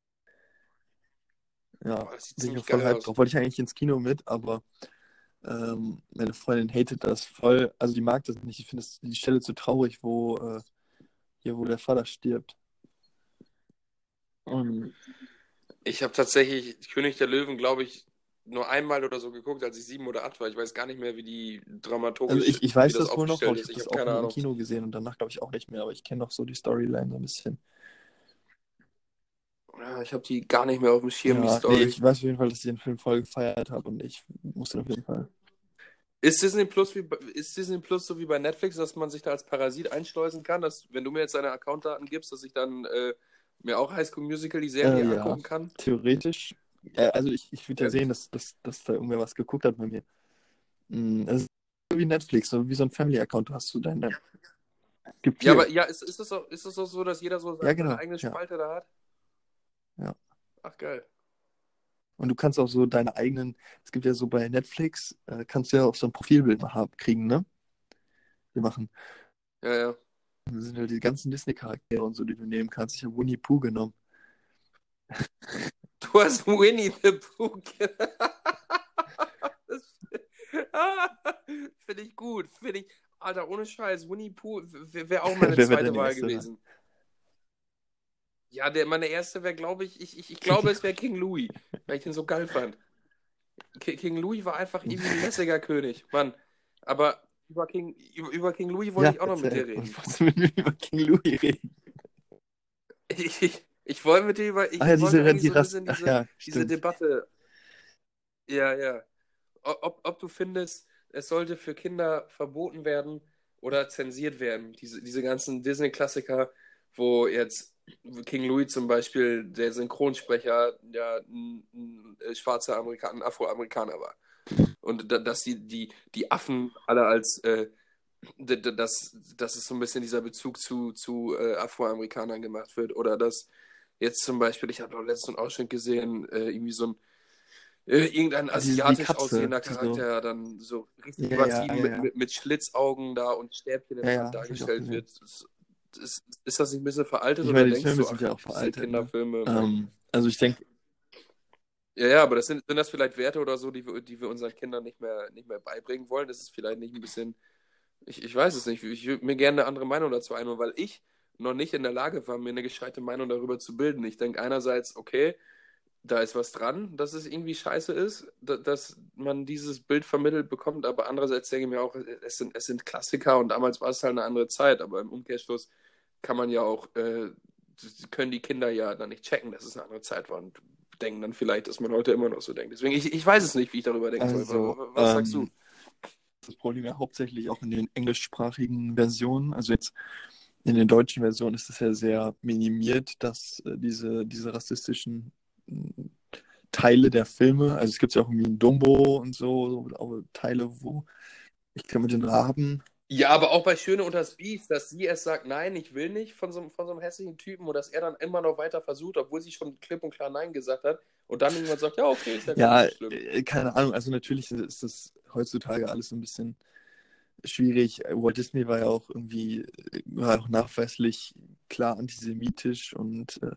Speaker 1: Ja, bin ich voll hyped drauf. Wollte ich eigentlich ins Kino mit, aber ähm, meine Freundin hatet das voll. Also die mag das nicht. Ich finde das- die Stelle zu traurig, wo äh, hier, wo der Vater stirbt. Und
Speaker 2: Ich habe tatsächlich König der Löwen, glaube ich, nur einmal oder so geguckt, als ich sieben oder acht war. Ich weiß gar nicht mehr, wie die dramaturgisch,
Speaker 1: Also ich, ich weiß
Speaker 2: das
Speaker 1: das wohl noch, ich habe das auch nur im. Kino gesehen und danach glaube ich auch nicht mehr, aber ich kenne noch so die Storyline so ein bisschen.
Speaker 2: Ja, ich habe die gar nicht mehr auf dem Schirm, die
Speaker 1: Ja,
Speaker 2: Story.
Speaker 1: nee, ich weiß auf jeden Fall, dass ich den Film voll gefeiert habe und ich musste auf jeden Fall.
Speaker 2: Ist Disney Plus wie ist Disney Plus so wie bei Netflix, dass man sich da als Parasit einschleusen kann, dass wenn du mir jetzt deine Accountdaten gibst, dass ich dann äh, mir auch High School Musical die Serie
Speaker 1: Äh, ja.
Speaker 2: angucken kann?
Speaker 1: Theoretisch, äh, also ich, ich würde ja
Speaker 2: Ja.
Speaker 1: sehen, dass, dass, dass da irgendwer was geguckt hat bei mir. Mm, Es ist so wie Netflix, so wie so ein Family-Account, du hast du deine. Gibt
Speaker 2: Ja, aber ja, ist, ist, das auch, ist das auch so, dass jeder so seine,
Speaker 1: Ja, genau,
Speaker 2: eigene
Speaker 1: ja.
Speaker 2: Spalte da hat?
Speaker 1: Ja.
Speaker 2: Ach geil.
Speaker 1: Und du kannst auch so deine eigenen, es gibt ja so bei Netflix, äh, kannst du ja auch so ein Profilbild haben, kriegen, ne? Wir machen.
Speaker 2: Ja, ja.
Speaker 1: Das sind halt die ganzen Disney-Charaktere und so, die du nehmen kannst. Ich habe Winnie Pooh genommen.
Speaker 2: Du hast Winnie the Pooh. Finde ich gut. Finde ich. Alter, ohne Scheiß, Winnie Pooh wäre wär auch meine zweite Wahl gewesen. Ja, der, meine erste wäre, glaube ich, ich, ich, ich glaube, es wäre King Louis, weil ich den so geil fand. Ki- King Louis war einfach irgendwie ein lässiger König, Mann. Aber über King, über, über King Louis wollte ich auch noch mit dir reden.
Speaker 1: Du mit mir über King Louis reden?
Speaker 2: Ich, ich, ich wollte mit dir über. Ich
Speaker 1: Ah ja,
Speaker 2: wollte
Speaker 1: diese, die
Speaker 2: so
Speaker 1: Ach
Speaker 2: diese,
Speaker 1: ja,
Speaker 2: diese. Debatte. Ja, ja. Ob, ob du findest, es sollte für Kinder verboten werden oder zensiert werden. Diese, diese ganzen Disney-Klassiker, wo jetzt King Louis zum Beispiel, der Synchronsprecher, ja ein, ein schwarzer Amerikaner, ein Afroamerikaner war. Und da, dass die, die, die Affen alle als, äh, dass, dass es so ein bisschen dieser Bezug zu, zu äh, Afroamerikanern gemacht wird. Oder dass jetzt zum Beispiel, ich habe auch letztens einen Ausschnitt gesehen, äh, irgendwie so ein äh, irgendein
Speaker 1: die
Speaker 2: asiatisch
Speaker 1: Katze,
Speaker 2: aussehender
Speaker 1: die so-
Speaker 2: Charakter dann so richtig
Speaker 1: Ja,
Speaker 2: übertrieben
Speaker 1: ja, ja.
Speaker 2: Mit, mit, mit Schlitzaugen da und Stäbchen in der Hand dargestellt wird. Das, das, ist das nicht ein bisschen veraltet
Speaker 1: Ich
Speaker 2: oder
Speaker 1: meine, die
Speaker 2: denkst
Speaker 1: Filme
Speaker 2: du, ach,
Speaker 1: ja auch veraltet, ne?
Speaker 2: Kinderfilme?
Speaker 1: Ähm, also ich denke,
Speaker 2: Ja, ja, aber das sind, sind das vielleicht Werte oder so, die wir, die wir unseren Kindern nicht mehr, nicht mehr beibringen wollen? Das ist vielleicht nicht ein bisschen, ich, ich weiß es nicht, ich würde mir gerne eine andere Meinung dazu einholen, weil ich noch nicht in der Lage war, mir eine gescheite Meinung darüber zu bilden. Ich denke einerseits, okay, da ist was dran, dass es irgendwie scheiße ist, da, dass man dieses Bild vermittelt bekommt, aber andererseits denke ich mir auch, es sind, es sind Klassiker und damals war es halt eine andere Zeit, aber im Umkehrschluss kann man ja auch, äh, können die Kinder ja dann nicht checken, dass es eine andere Zeit war und denken dann vielleicht, dass man heute immer noch so denkt. Deswegen, ich, ich weiß es nicht, wie ich darüber denken soll.
Speaker 1: also,
Speaker 2: Was, was sagst
Speaker 1: ähm,
Speaker 2: du?
Speaker 1: das Problem ja hauptsächlich auch in den englischsprachigen Versionen. Also jetzt in den deutschen Versionen ist es ja sehr minimiert, dass äh, diese, diese rassistischen mh, Teile der Filme, also es gibt ja auch irgendwie ein Dumbo und so, so Teile, wo ich glaube mit den Raben.
Speaker 2: Ja, aber auch bei Schöne und das Biest, dass sie erst sagt, nein, ich will nicht von so, von so einem hässlichen Typen und dass er dann immer noch weiter versucht, obwohl sie schon klipp und klar Nein gesagt hat und dann irgendwann sagt, ja, okay, ist ja,
Speaker 1: Ja,
Speaker 2: nicht schlimm.
Speaker 1: äh, keine Ahnung, also natürlich ist das heutzutage alles so ein bisschen schwierig. Walt Disney war ja auch irgendwie, war auch nachweislich klar antisemitisch und äh,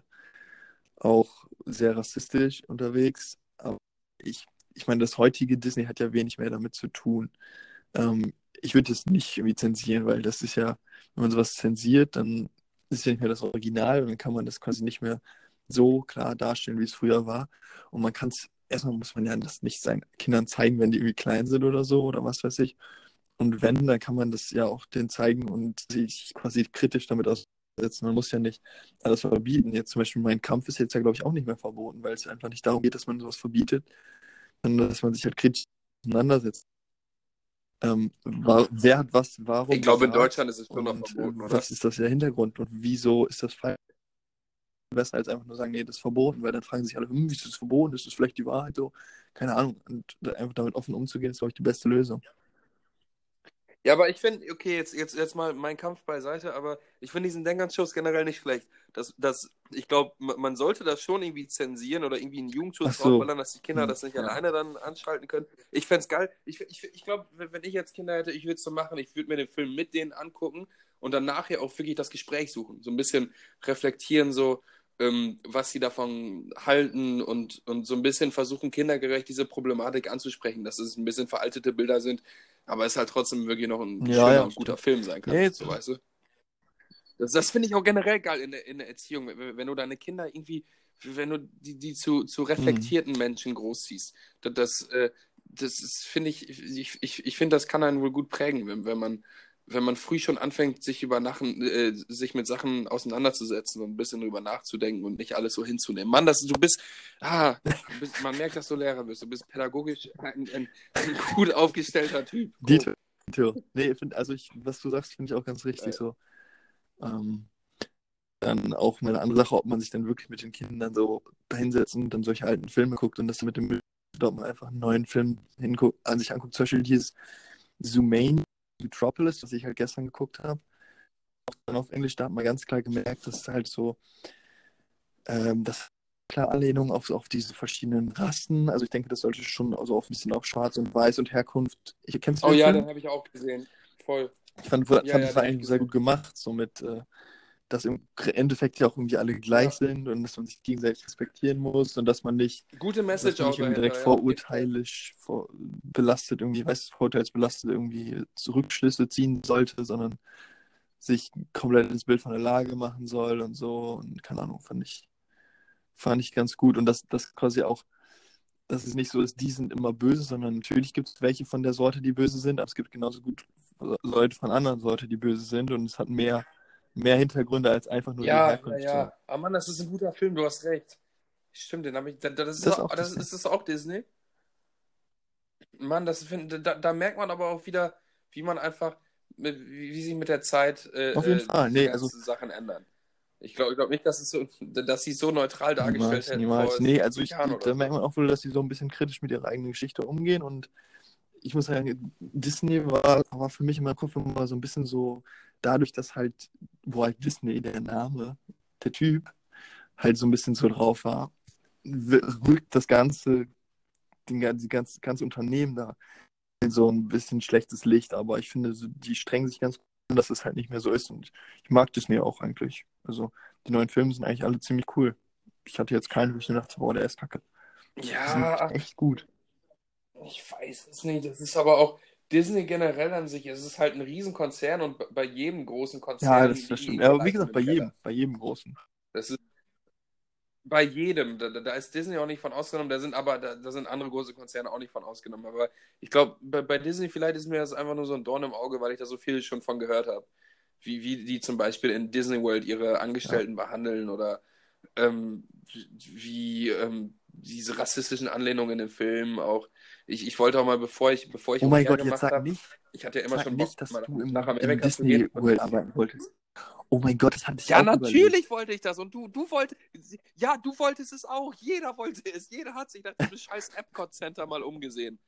Speaker 1: auch sehr rassistisch unterwegs. Aber ich, ich meine, das heutige Disney hat ja wenig mehr damit zu tun. Ähm, ich würde es nicht irgendwie zensieren, weil das ist ja, wenn man sowas zensiert, dann ist ja nicht mehr das Original und dann kann man das quasi nicht mehr so klar darstellen, wie es früher war. Und man kann es, erstmal muss man ja das nicht seinen Kindern zeigen, wenn die irgendwie klein sind oder so oder was weiß ich. Und wenn, dann kann man das ja auch denen zeigen und sich quasi kritisch damit aussetzen. Man muss ja nicht alles verbieten. Jetzt zum Beispiel mein Kampf ist jetzt ja, glaube ich, auch nicht mehr verboten, weil es einfach nicht darum geht, dass man sowas verbietet, sondern dass man sich halt kritisch auseinandersetzt. Ähm, war, wer hat was, warum
Speaker 2: Ich glaube, in Deutschland ist es schon noch
Speaker 1: und
Speaker 2: verboten,
Speaker 1: äh,
Speaker 2: oder?
Speaker 1: was ist das der Hintergrund und wieso ist das falsch? Besser als einfach nur sagen, nee, das ist verboten, weil dann fragen sich alle, hm, wie ist das verboten? Ist das vielleicht die Wahrheit? So, keine Ahnung. Und einfach damit offen umzugehen, ist, glaube ich, die beste Lösung.
Speaker 2: Ja, aber ich finde, okay, jetzt, jetzt, jetzt mal mein Kampf beiseite, aber ich finde diesen Denkernschuss generell nicht schlecht. Das, das, ich glaube, man sollte das schon irgendwie zensieren oder irgendwie einen Jugendschutz
Speaker 1: so.
Speaker 2: draufballern, dass die Kinder
Speaker 1: Hm,
Speaker 2: das nicht
Speaker 1: ja.
Speaker 2: alleine dann anschalten können. Ich fände es geil. Ich, ich, ich glaube, wenn wenn ich jetzt Kinder hätte, ich würde es so machen, ich würde mir den Film mit denen angucken und dann nachher auch wirklich das Gespräch suchen. So ein bisschen reflektieren, so, ähm, was sie davon halten und, und so ein bisschen versuchen, kindergerecht diese Problematik anzusprechen, dass es ein bisschen veraltete Bilder sind, aber es halt trotzdem wirklich noch ein
Speaker 1: Ja,
Speaker 2: schöner
Speaker 1: ja,
Speaker 2: und guter. Film sein kann.
Speaker 1: Jetzt-
Speaker 2: so, weißt du? Das, das finde ich auch generell geil in der, in der Erziehung, wenn, wenn du deine Kinder irgendwie, wenn du die, die zu, zu reflektierten Menschen großziehst. Das, das, äh, das ist, finde ich, ich, ich, ich finde, das kann einen wohl gut prägen, wenn, wenn man, wenn man früh schon anfängt, sich über Nachen, äh, sich mit Sachen auseinanderzusetzen und ein bisschen drüber nachzudenken und nicht alles so hinzunehmen. Mann, das, du bist, ah, du bist, man merkt, dass du Lehrer bist. Du bist pädagogisch ein, ein, ein gut aufgestellter Typ.
Speaker 1: Dieter. Dieter. Nee, ich find, also ich, was du sagst, finde ich auch ganz richtig
Speaker 2: Ja.
Speaker 1: so. Ähm, dann auch mal eine andere Sache, ob man sich dann wirklich mit den Kindern so hinsetzt und dann solche alten Filme guckt und das mit dem ob man einfach einen neuen Film hinguckt, an sich anguckt. Zum Beispiel dieses Zoomane, Metropolis, was ich halt gestern geguckt habe. Auch dann auf Englisch, da hat man ganz klar gemerkt, dass es halt so, ähm, das klar Anlehnung auf, auf diese verschiedenen Rassen. Also ich denke, das sollte schon also auch ein bisschen auf Schwarz und Weiß und Herkunft. Ich kennst du
Speaker 2: Oh ja,
Speaker 1: Film?
Speaker 2: den habe ich auch gesehen. Voll.
Speaker 1: Ich fand, fand
Speaker 2: Ja, ja,
Speaker 1: das war
Speaker 2: ich
Speaker 1: eigentlich sehr gut gemacht, so mit, äh, dass im Endeffekt ja auch irgendwie alle gleich sind und dass man sich gegenseitig respektieren muss und dass man nicht,
Speaker 2: Gute
Speaker 1: dass
Speaker 2: Message
Speaker 1: man
Speaker 2: auch
Speaker 1: nicht
Speaker 2: dahinter.
Speaker 1: direkt
Speaker 2: ja.
Speaker 1: vorurteilisch vor, belastet, irgendwie, weißt du, vorurteilsbelastet irgendwie Rückschlüsse ziehen sollte, sondern sich komplett ins Bild von der Lage machen soll und so. Und keine Ahnung, fand ich, fand ich ganz gut. Und dass das quasi auch, dass es nicht so ist, die sind immer böse, sondern natürlich gibt es welche von der Sorte, die böse sind, aber es gibt genauso gut Leute von anderen Sorte, die böse sind und es hat mehr, mehr Hintergründe als einfach nur die
Speaker 2: Ja, ja,
Speaker 1: Herkunft.
Speaker 2: ja. Aber Mann, das ist ein guter Film, du hast recht. Stimmt, den habe ich. Da, da- das ist,
Speaker 1: Das
Speaker 2: auch,
Speaker 1: auch
Speaker 2: das,
Speaker 1: Disney.
Speaker 2: ist das auch Disney? Mann, das find, da, da merkt man aber auch wieder, wie man einfach, wie, wie sich mit der Zeit äh,
Speaker 1: Auf jeden
Speaker 2: äh,
Speaker 1: Fall, nee, also-
Speaker 2: Sachen ändern. Ich glaube ich glaub nicht, dass, es so, dass sie es so neutral dargestellt
Speaker 1: Niemals,
Speaker 2: hätten.
Speaker 1: niemals. Nee,
Speaker 2: 70
Speaker 1: also ich, da merkt man auch wohl, dass sie so ein bisschen kritisch mit ihrer eigenen Geschichte umgehen und ich muss sagen, Disney war, war für mich in meinem Kopf immer so ein bisschen so, dadurch, dass halt Walt Disney, der Name, der Typ, halt so ein bisschen so drauf war, rückt das ganze, den, die ganze, ganze Unternehmen da in so ein bisschen schlechtes Licht, aber ich finde, die strengen sich ganz gut an, dass es halt nicht mehr so ist und ich mag Disney auch eigentlich. Also die neuen Filme sind eigentlich alle ziemlich cool. Ich hatte jetzt keinen, wo ich dachte, boah, der ist kacke.
Speaker 2: Ja,
Speaker 1: echt gut.
Speaker 2: Ich weiß es nicht. Das ist aber auch Disney generell an sich. Es ist halt ein Riesenkonzern und bei- jedem großen Konzern.
Speaker 1: Ja, das, das stimmt. Ja, aber wie gesagt, bei
Speaker 2: Keller.
Speaker 1: jedem, bei jedem großen.
Speaker 2: Das ist bei jedem. Da, da ist Disney auch nicht von ausgenommen. Da sind aber da, da sind andere große Konzerne auch nicht von ausgenommen. Aber ich glaube, bei, bei Disney vielleicht ist mir das einfach nur so ein Dorn im Auge, weil ich da so viel schon von gehört habe. Wie, wie die zum Beispiel in Disney World ihre Angestellten behandeln oder ähm, wie ähm, diese rassistischen Anlehnungen in den Filmen auch. Ich, ich wollte auch mal, bevor ich, bevor ich
Speaker 1: Oh mein Gott, jetzt sag
Speaker 2: habe,
Speaker 1: nicht,
Speaker 2: ich hatte ja immer schon Bock,
Speaker 1: nicht, dass
Speaker 2: mal
Speaker 1: du
Speaker 2: nach
Speaker 1: im
Speaker 2: Amerika
Speaker 1: Disney. World arbeiten wolltest. Oh mein Gott, das hatte ich
Speaker 2: Ja,
Speaker 1: auch
Speaker 2: natürlich
Speaker 1: überlegt.
Speaker 2: wollte ich das. Und du, du wolltest, ja, du wolltest es auch. Jeder wollte es. Jeder hat sich nach diesem scheiß Epcot Center mal umgesehen.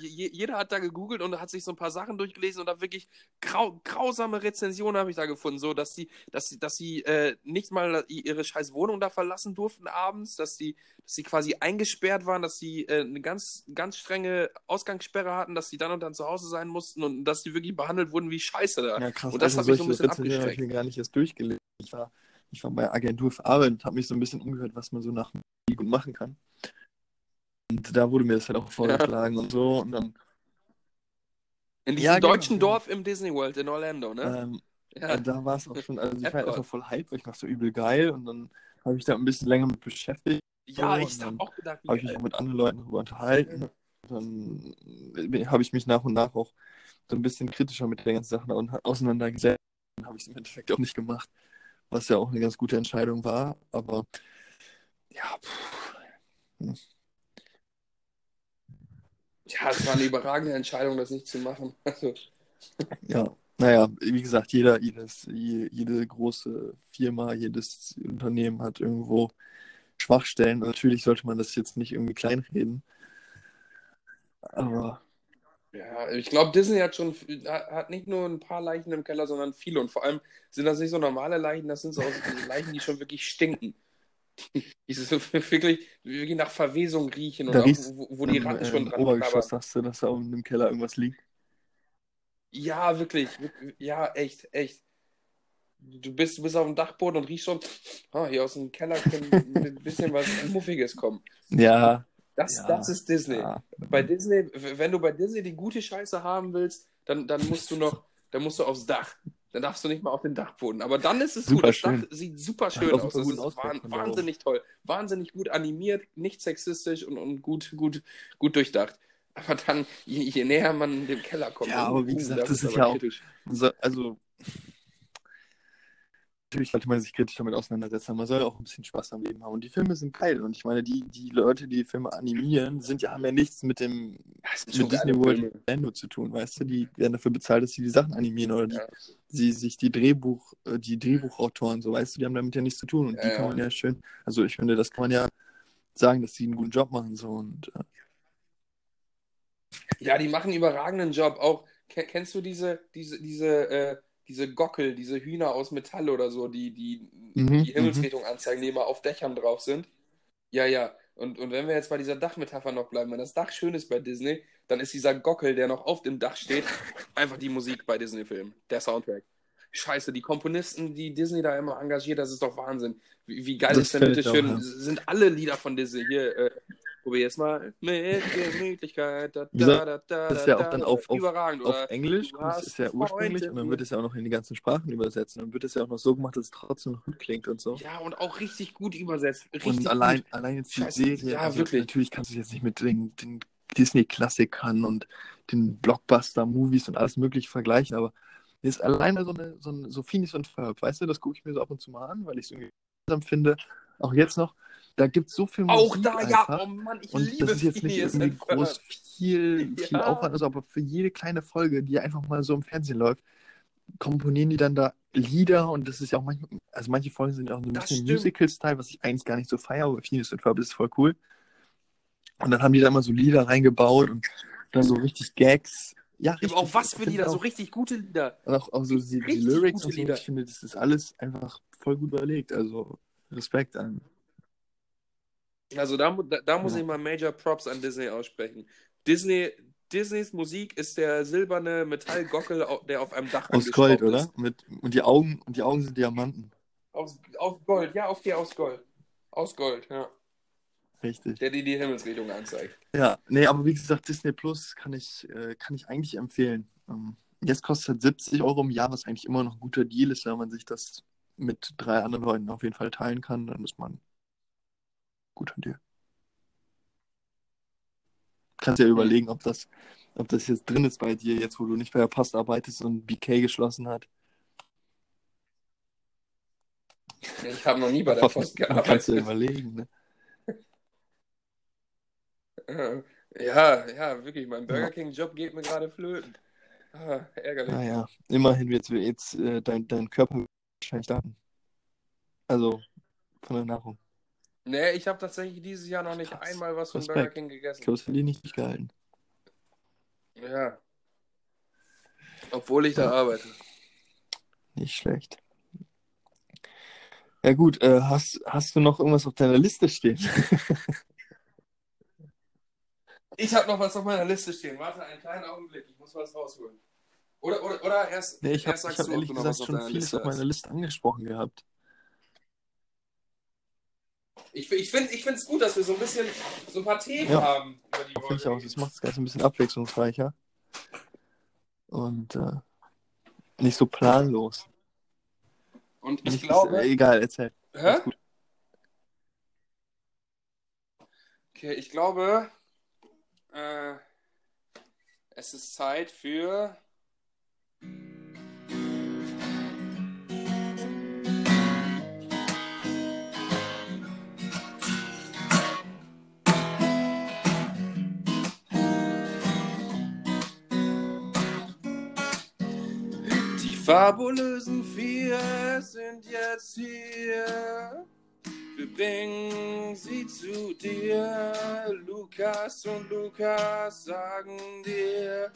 Speaker 2: Je, jeder hat da gegoogelt und hat sich so ein paar Sachen durchgelesen und da wirklich grau, grausame Rezensionen habe ich da gefunden, so dass sie, dass sie, dass sie äh, nicht mal ihre scheiß Wohnung da verlassen durften abends, dass sie, dass sie quasi eingesperrt waren, dass sie äh, eine ganz, ganz strenge Ausgangssperre hatten, dass sie dann und dann zu Hause sein mussten und dass sie wirklich behandelt wurden wie Scheiße da.
Speaker 1: Ja, krass.
Speaker 2: Und das
Speaker 1: also
Speaker 2: hat mich so ein bisschen
Speaker 1: Rezensionen habe ich
Speaker 2: abgeschreckt.
Speaker 1: mir gar nicht erst durchgelesen. Ich war, ich war bei Agentur für Arbeit und habe mich so ein bisschen umgehört, was man so nach gut machen kann. Und da wurde mir das halt auch vorgeschlagen und so. Und dann,
Speaker 2: In diesem
Speaker 1: Ja, genau,
Speaker 2: deutschen
Speaker 1: genau.
Speaker 2: Dorf im Disney World in Orlando, ne?
Speaker 1: ähm,
Speaker 2: ja.
Speaker 1: äh, da war es auch schon, also ich war erstmal voll hype, weil ich dachte so übel geil und dann habe ich da ein bisschen länger mit beschäftigt.
Speaker 2: ja,
Speaker 1: so,
Speaker 2: ich
Speaker 1: und
Speaker 2: habe auch gedacht, wie
Speaker 1: habe ich mich auch mit anderen Leuten darüber unterhalten. Dann äh, habe ich mich nach und nach auch so ein bisschen kritischer mit der ganzen Sache au- auseinandergesetzt. Dann habe ich es im Endeffekt auch nicht gemacht, was ja auch eine ganz gute Entscheidung war. Aber ja, pff,
Speaker 2: Ja, es war eine überragende Entscheidung, das nicht zu machen. Also,
Speaker 1: ja. Naja, wie gesagt, jeder, jedes, je- jede große Firma, jedes Unternehmen hat irgendwo Schwachstellen. Natürlich sollte man das jetzt nicht irgendwie kleinreden. Aber
Speaker 2: ja, ich glaube, Disney hat schon hat nicht nur ein paar Leichen im Keller, sondern viele. Und vor allem sind das nicht so normale Leichen, das sind so Leichen, die schon wirklich stinken. Die, die so wirklich, wirklich nach Verwesung riechen und
Speaker 1: Da
Speaker 2: auch,
Speaker 1: riecht's
Speaker 2: wo, wo die Ratten schon dran
Speaker 1: Obergeschoss hast du, dass da unten im Keller irgendwas liegt.
Speaker 2: Ja, wirklich, wirklich. Ja, echt, echt. Du bist, du bist auf dem Dachboden und riechst schon, ah, hier aus dem Keller kann ein bisschen was Muffiges kommen.
Speaker 1: Ja,
Speaker 2: Das,
Speaker 1: Ja,
Speaker 2: das ist Disney.
Speaker 1: ja.
Speaker 2: Bei Disney, wenn du bei Disney die gute Scheiße haben willst, dann, dann musst du noch, dann musst du aufs Dach. Dann darfst du nicht mal auf den Dachboden. Aber dann ist es
Speaker 1: Super
Speaker 2: gut. Das
Speaker 1: schön.
Speaker 2: Dach sieht super schön aus.
Speaker 1: super
Speaker 2: Das ist
Speaker 1: Ausblick oben.
Speaker 2: wahnsinnig toll. Wahnsinnig gut animiert, nicht sexistisch und, und gut, gut, gut durchdacht. Aber dann, je, je näher man dem Keller kommt,
Speaker 1: Ja, aber wie gesagt, das ist ja auch-
Speaker 2: kritisch.
Speaker 1: So, also, natürlich sollte man sich kritisch damit auseinandersetzen, aber man soll ja auch ein bisschen Spaß am Leben haben. Und die Filme sind geil. Und ich meine, die, die Leute, die Filme animieren, sind ja, haben ja nichts mit dem mit Disney World. Orlando zu tun, weißt du? Die werden dafür bezahlt, dass sie die Sachen animieren oder die,
Speaker 2: Ja.
Speaker 1: sie sich die Drehbuch, äh, die Drehbuchautoren, so weißt du, die haben damit ja nichts zu tun. Und
Speaker 2: Ja,
Speaker 1: die kann man ja schön, also ich finde, das kann man ja sagen, dass sie einen guten Job machen. So und äh,
Speaker 2: Ja, die machen einen überragenden Job. Auch, ke- kennst du diese, diese, diese, äh, diese Gockel, diese Hühner aus Metall oder so, die, die
Speaker 1: Mhm,
Speaker 2: die Himmelsrichtung anzeigen, die immer auf Dächern drauf sind? Ja, ja. Und, und wenn wir jetzt bei dieser Dachmetapher noch bleiben, wenn das Dach schön ist bei Disney, dann ist dieser Gockel, der noch auf dem Dach steht, einfach die Musik bei Disney-Filmen, der Soundtrack. Scheiße, die Komponisten, die Disney da immer engagiert, das ist doch Wahnsinn. Wie, wie geil
Speaker 1: Das
Speaker 2: ist denn bitte schön,
Speaker 1: auch, ja.
Speaker 2: sind alle Lieder von Disney hier, äh, probier jetzt mal mit Gemütlichkeit, da, da, da, da,
Speaker 1: das ist ja auch dann
Speaker 2: da,
Speaker 1: auf- auf- auf? Englisch, das ist ja
Speaker 2: Freunde
Speaker 1: ursprünglich, und dann wird es ja auch noch in die ganzen Sprachen übersetzt. Und dann wird es ja auch noch so gemacht, dass es trotzdem noch gut klingt und so.
Speaker 2: Ja, und auch richtig gut übersetzt, richtig
Speaker 1: Und
Speaker 2: gut.
Speaker 1: allein, allein jetzt die
Speaker 2: Scheiße,
Speaker 1: Serie,
Speaker 2: ja,
Speaker 1: also
Speaker 2: wirklich.
Speaker 1: natürlich kannst du es jetzt nicht mit den, den Disney-Klassikern und den Blockbuster-Movies und alles mögliche vergleichen, aber ist alleine so eine, so ein, so Phineas und Ferb, weißt du, das gucke ich mir so ab und zu mal an, weil ich es irgendwie finde. Auch jetzt noch, da gibt es so viel
Speaker 2: Auch
Speaker 1: Musik
Speaker 2: da, ja,
Speaker 1: einfach.
Speaker 2: oh Mann, ich
Speaker 1: Und
Speaker 2: liebe
Speaker 1: das ist jetzt nicht irgendwie groß viel, viel
Speaker 2: Ja.
Speaker 1: Aufwand, also aber für jede kleine Folge, die einfach mal so im Fernsehen läuft, komponieren die dann da Lieder und das ist ja auch manchmal, also manche Folgen sind auch so ein
Speaker 2: Das
Speaker 1: bisschen. Musical-Style, was ich eigentlich gar nicht so feiere, aber Phineas und Ferb ist voll cool. Und dann haben die da immer so Lieder reingebaut und dann so richtig Gags. Ja,
Speaker 2: Ja, aber auch was für Lieder,
Speaker 1: ich
Speaker 2: so
Speaker 1: auch.
Speaker 2: richtig gute Lieder.
Speaker 1: Auch, auch so die, die
Speaker 2: Richtig
Speaker 1: Lyrics und so,
Speaker 2: Lieder.
Speaker 1: ich finde, das ist alles einfach voll gut überlegt. Also Respekt an.
Speaker 2: Also da, da, da muss ich mal Major Props an Disney aussprechen. Disney, Disneys Musik ist der silberne Metallgockel, der auf einem Dach
Speaker 1: Aus Gold,
Speaker 2: angeschraubt
Speaker 1: oder?
Speaker 2: ist.
Speaker 1: Mit, und die Augen, und die Augen sind Diamanten.
Speaker 2: Aus, aus Gold, ja, auf die aus Gold. Aus Gold, ja.
Speaker 1: Richtig.
Speaker 2: Der dir die Himmelsrichtung anzeigt.
Speaker 1: Ja, nee, aber wie gesagt, Disney Plus kann ich, äh, kann ich eigentlich empfehlen. Ähm, jetzt kostet es 70 Euro im Jahr, was eigentlich immer noch ein guter Deal ist, wenn man sich das mit drei anderen Leuten auf jeden Fall teilen kann, dann ist man ein guter Deal. Kannst ja überlegen, ob das, ob das jetzt drin ist bei dir, jetzt wo du nicht bei der Post arbeitest und BK geschlossen hat.
Speaker 2: Ich habe noch nie bei der Post
Speaker 1: Kannst du
Speaker 2: gearbeitet.
Speaker 1: überlegen, ne?
Speaker 2: Ja, ja, wirklich. Mein Burger
Speaker 1: Ja.
Speaker 2: King-Job geht mir gerade flöten. Ah, ärgerlich.
Speaker 1: Naja, immerhin wird jetzt äh, dein, dein Körper wahrscheinlich Daten. Also von der Nahrung.
Speaker 2: Nee, ich habe tatsächlich dieses Jahr noch nicht
Speaker 1: Krass.
Speaker 2: einmal was von
Speaker 1: Respekt.
Speaker 2: Burger King
Speaker 1: Ich
Speaker 2: gegessen.
Speaker 1: glaube, das hätte ich nicht durchgehalten.
Speaker 2: Ja. Obwohl ich da
Speaker 1: Ja.
Speaker 2: arbeite.
Speaker 1: Nicht schlecht. Ja gut, äh, hast, hast du noch irgendwas auf deiner Liste stehen?
Speaker 2: Ich habe noch was auf meiner Liste stehen. Warte einen kleinen Augenblick, ich muss was rausholen. Oder, oder, oder erst,
Speaker 1: Nee, ich habe
Speaker 2: sagst
Speaker 1: hab
Speaker 2: du,
Speaker 1: ehrlich gesagt schon vieles
Speaker 2: Liste
Speaker 1: auf meiner. Liste angesprochen gehabt.
Speaker 2: Ich, ich finde es gut, dass wir so ein bisschen so ein paar Themen
Speaker 1: Ja.
Speaker 2: haben, über die
Speaker 1: Finde ich auch. Das macht das Ganze ein bisschen abwechslungsreicher. Und äh, nicht so planlos.
Speaker 2: Und ich
Speaker 1: Nicht,
Speaker 2: glaube.
Speaker 1: äh, egal, erzähl.
Speaker 2: Hä? Okay, ich glaube, äh, es ist Zeit für. Fabulösen vier sind jetzt hier. Wir bringen sie zu dir. Lukas und Lukas sagen dir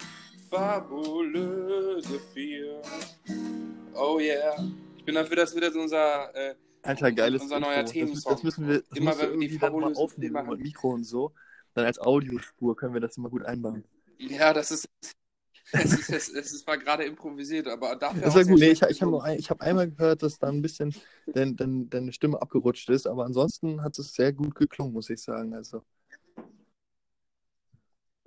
Speaker 2: fabulöse vier. Oh yeah. Ich bin dafür, dass wir das unser. Äh,
Speaker 1: Alter, geiles
Speaker 2: Unser
Speaker 1: Intro.
Speaker 2: neuer Themensong.
Speaker 1: das müssen wir das
Speaker 2: Immer wenn wir die fabulösen
Speaker 1: aufnehmen mit. Mikro und so. Dann als Audiospur können wir das immer gut einbauen.
Speaker 2: ja, das ist. Es, ist, es, es war gerade improvisiert, aber dafür
Speaker 1: Das war gut. Nee, ich ich habe ein, hab einmal gehört, dass da ein bisschen dein, dein, deine Stimme abgerutscht ist, aber ansonsten hat es sehr gut geklungen, muss ich sagen. Also,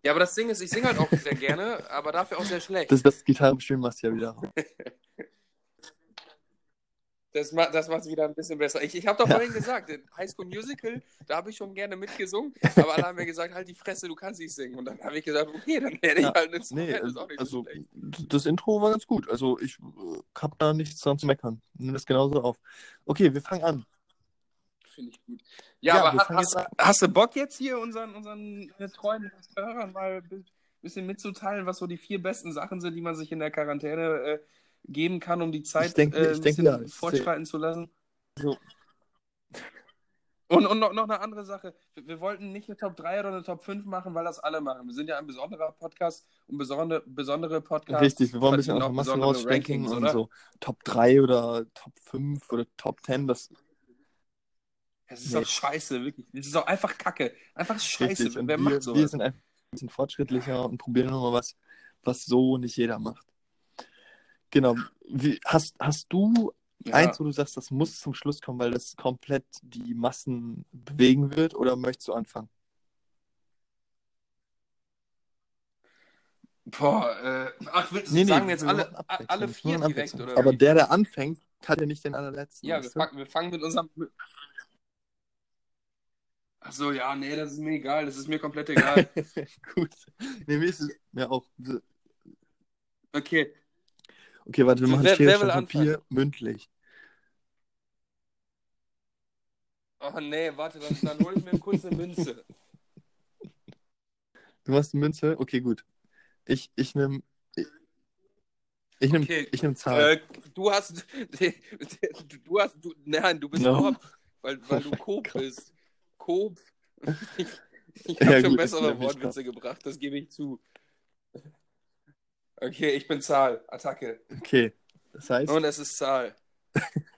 Speaker 2: Ja, aber das Ding ist, ich singe halt auch sehr gerne, aber dafür auch sehr schlecht.
Speaker 1: das, das Gitarrenspielen machst du ja wieder.
Speaker 2: Das, ma das macht es wieder ein bisschen besser. Ich, ich habe doch
Speaker 1: Ja.
Speaker 2: vorhin gesagt, in High School Musical, da habe ich schon gerne mitgesungen, aber alle haben mir gesagt, halt die Fresse, du kannst nicht singen. Und dann habe ich gesagt, okay, dann werde ich
Speaker 1: Ja.
Speaker 2: halt ein
Speaker 1: Nee,
Speaker 2: so
Speaker 1: also
Speaker 2: schlecht.
Speaker 1: das Intro war ganz gut. Also ich äh, hab da nichts dran zu meckern. Nimm das genauso auf. Okay, wir fangen an.
Speaker 2: Finde ich gut. Ja,
Speaker 1: Ja,
Speaker 2: aber hast,
Speaker 1: jetzt
Speaker 2: hast du Bock jetzt hier unseren, unseren äh, treuen Hörern mal ein bisschen mitzuteilen, was so die vier besten Sachen sind, die man sich in der Quarantäne äh, geben kann, um die Zeit
Speaker 1: Ich denke-
Speaker 2: äh,
Speaker 1: ich
Speaker 2: bisschen
Speaker 1: ja, ich
Speaker 2: fortschreiten zu lassen?
Speaker 1: So.
Speaker 2: Und, und noch, noch eine andere Sache. Wir, wir wollten nicht eine Top 3 oder eine Top 5 machen, weil das alle machen. Wir sind ja ein besonderer Podcast und besondere, besondere Podcasts
Speaker 1: Richtig, wir wollen ein bisschen
Speaker 2: verdienen
Speaker 1: aus
Speaker 2: auch
Speaker 1: der Masse
Speaker 2: besondere
Speaker 1: rausstechen
Speaker 2: Rankings,
Speaker 1: und
Speaker 2: oder?
Speaker 1: so Top 3 oder Top 5 oder Top 10, das
Speaker 2: Das ist
Speaker 1: Nee.
Speaker 2: doch scheiße, wirklich. Das ist doch einfach Kacke. Einfach scheiße. Wer
Speaker 1: wir,
Speaker 2: macht
Speaker 1: wir
Speaker 2: sowas?
Speaker 1: sind einfach ein bisschen fortschrittlicher und probieren nochmal was, was so nicht jeder macht. Genau. Wie, hast, hast du
Speaker 2: Ja.
Speaker 1: eins, wo du sagst, das muss zum Schluss kommen, weil das komplett die Massen bewegen wird, oder möchtest du anfangen?
Speaker 2: Boah, äh, ach, will,
Speaker 1: Nee, nee,
Speaker 2: sagen wir jetzt alle, alle vier direkt, oder?
Speaker 1: Aber der, der anfängt, hat ja nicht den allerletzten.
Speaker 2: ja, wir
Speaker 1: du?
Speaker 2: fangen, wir fangen mit unserem. Ach so, ja, nee, das ist mir egal. Das ist mir komplett egal.
Speaker 1: Gut. Nee, mir ist es mir auch.
Speaker 2: Okay,
Speaker 1: Okay, warte, wir
Speaker 2: Wer-
Speaker 1: machen
Speaker 2: wer
Speaker 1: Schere,
Speaker 2: will
Speaker 1: Stein, Papier,
Speaker 2: anfangen?
Speaker 1: mündlich.
Speaker 2: oh nee, warte, dann, dann hole ich mir kurz eine Münze.
Speaker 1: Du machst eine Münze? Okay, gut. Ich, ich nehme. Ich, nehme
Speaker 2: Okay.
Speaker 1: ich nehm Zahl.
Speaker 2: Äh, du hast. Du hast. Du, nein, du bist
Speaker 1: No.
Speaker 2: Korb, weil, weil
Speaker 1: Oh
Speaker 2: du Coop
Speaker 1: Gott.
Speaker 2: bist. Coop. Ich, ich
Speaker 1: Ja,
Speaker 2: habe schon
Speaker 1: gut,
Speaker 2: bessere Wortwitze gebracht, das gebe ich zu. Okay, ich bin Zahl. Attacke.
Speaker 1: Okay. Das heißt,
Speaker 2: Und es ist Zahl.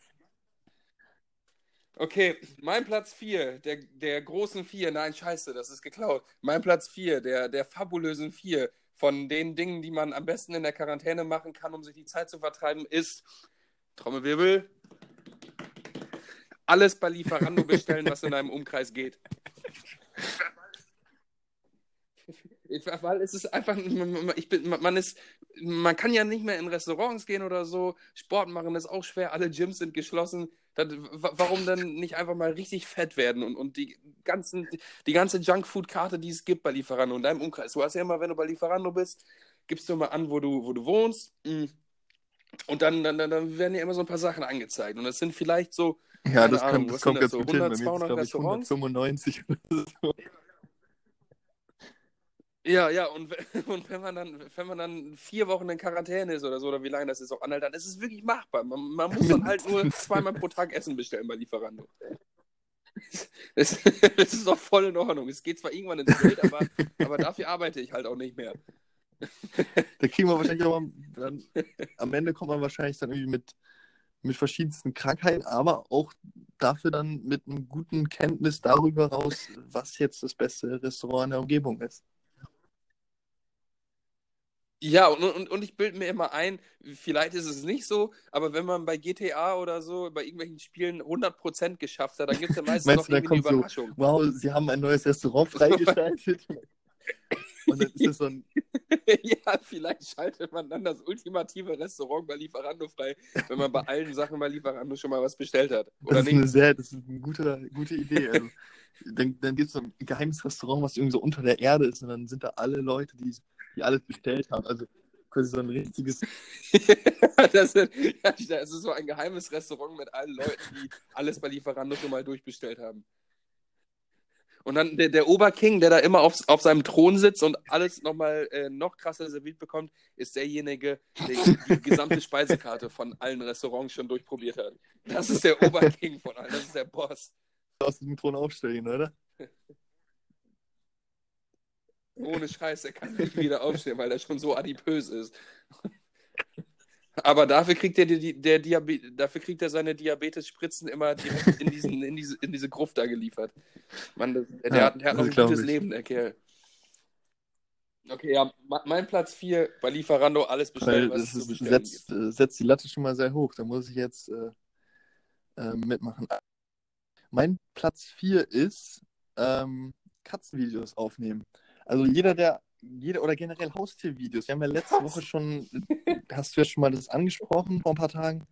Speaker 2: Okay, mein Platz 4, der, der großen 4, nein, scheiße, das ist geklaut. Mein Platz 4, der, der fabulösen 4 von den Dingen, die man am besten in der Quarantäne machen kann, um sich die Zeit zu vertreiben, ist Trommelwirbel. Alles bei Lieferando bestellen, was in einem Umkreis geht. Ich, weil es ist einfach, ich bin, man ist, man kann ja nicht mehr in Restaurants gehen oder so. Sport machen ist auch schwer. Alle Gyms sind geschlossen. Das, wa- warum dann nicht einfach mal richtig fett werden und, und die ganzen, die ganze Junkfood-Karte, die es gibt bei Lieferando in deinem Umkreis. Du hast ja immer, wenn du bei Lieferando bist, gibst du mal an, wo du, wo du wohnst. mm. Und dann, dann, dann- werden ja immer so ein paar Sachen angezeigt. Und das sind vielleicht so,
Speaker 1: ja, das,
Speaker 2: Ahnung,
Speaker 1: kommt, das kommt
Speaker 2: das
Speaker 1: ganz
Speaker 2: so,
Speaker 1: gut hin. Bei mir ist
Speaker 2: 100,
Speaker 1: es, glaube ich,
Speaker 2: 200 Restaurants?
Speaker 1: 195 oder so.
Speaker 2: Ja, ja, und, und wenn man dann, wenn man dann vier Wochen in Quarantäne ist oder so, oder wie lange das ist auch anhält, dann ist es wirklich machbar. Man, man muss dann halt nur zweimal pro Tag Essen bestellen bei Lieferando. Das, das ist doch voll in Ordnung. Es geht zwar irgendwann ins Geld, aber, aber dafür arbeite ich halt auch nicht mehr.
Speaker 1: Da kriegen wir wahrscheinlich auch dann, am Ende kommt man wahrscheinlich dann irgendwie mit, mit verschiedensten Krankheiten, aber auch dafür dann mit einem guten Kenntnis darüber raus, was jetzt das beste Restaurant in der Umgebung ist.
Speaker 2: Ja, und, und, und ich bilde mir immer ein, vielleicht ist es nicht so, aber wenn man bei GTA oder so, bei irgendwelchen Spielen 100% geschafft hat, dann gibt es ja meistens noch irgendwie eine
Speaker 1: kommt so,
Speaker 2: Überraschung.
Speaker 1: wow, sie haben ein neues Restaurant freigeschaltet. Und dann ist es so ein,
Speaker 2: ja, vielleicht schaltet man dann das ultimative Restaurant bei Lieferando frei, wenn man bei allen Sachen bei Lieferando schon mal was bestellt hat.
Speaker 1: das
Speaker 2: Oder
Speaker 1: ist eine
Speaker 2: nicht?
Speaker 1: sehr, das ist eine gute, gute Idee. Also, dann dann gibt es so ein geheimes Restaurant, was irgendwie so unter der Erde ist und dann sind da alle Leute, die, die alles bestellt haben. Also quasi so ein richtiges,
Speaker 2: das, ist, das ist so ein geheimes Restaurant mit allen Leuten, die alles bei Lieferando schon mal durchbestellt haben. Und dann der, der Oberking, der da immer auf, auf seinem Thron sitzt und alles nochmal äh, noch krasser serviert bekommt, ist derjenige, der die gesamte Speisekarte von allen Restaurants schon durchprobiert hat. Das ist der Oberking von allen, das ist der Boss.
Speaker 1: aus dem Thron aufstellen, oder?
Speaker 2: Ohne Scheiß, der kann nicht wieder aufstehen, weil er schon so adipös ist. Aber dafür kriegt er, die, der Diabe dafür kriegt er seine Diabetes-Spritzen immer direkt in, diesen, in, diese, in diese Gruft da geliefert. Mann, das, der,
Speaker 1: Ja,
Speaker 2: hat, der hat noch ein gutes
Speaker 1: ich.
Speaker 2: Leben, der Kerl. Okay, ja, mein Platz 4 bei Lieferando, alles bestellen,
Speaker 1: Weil
Speaker 2: was es zu bestellen
Speaker 1: setzt, äh, setzt die Latte schon mal sehr hoch. Da muss ich jetzt äh, äh, mitmachen. Mein Platz 4 ist ähm, Katzenvideos aufnehmen. Also jeder, der, jeder oder generell Haustiervideos. Wir haben ja letzte Woche schon, hast du ja schon mal das angesprochen vor ein paar Tagen.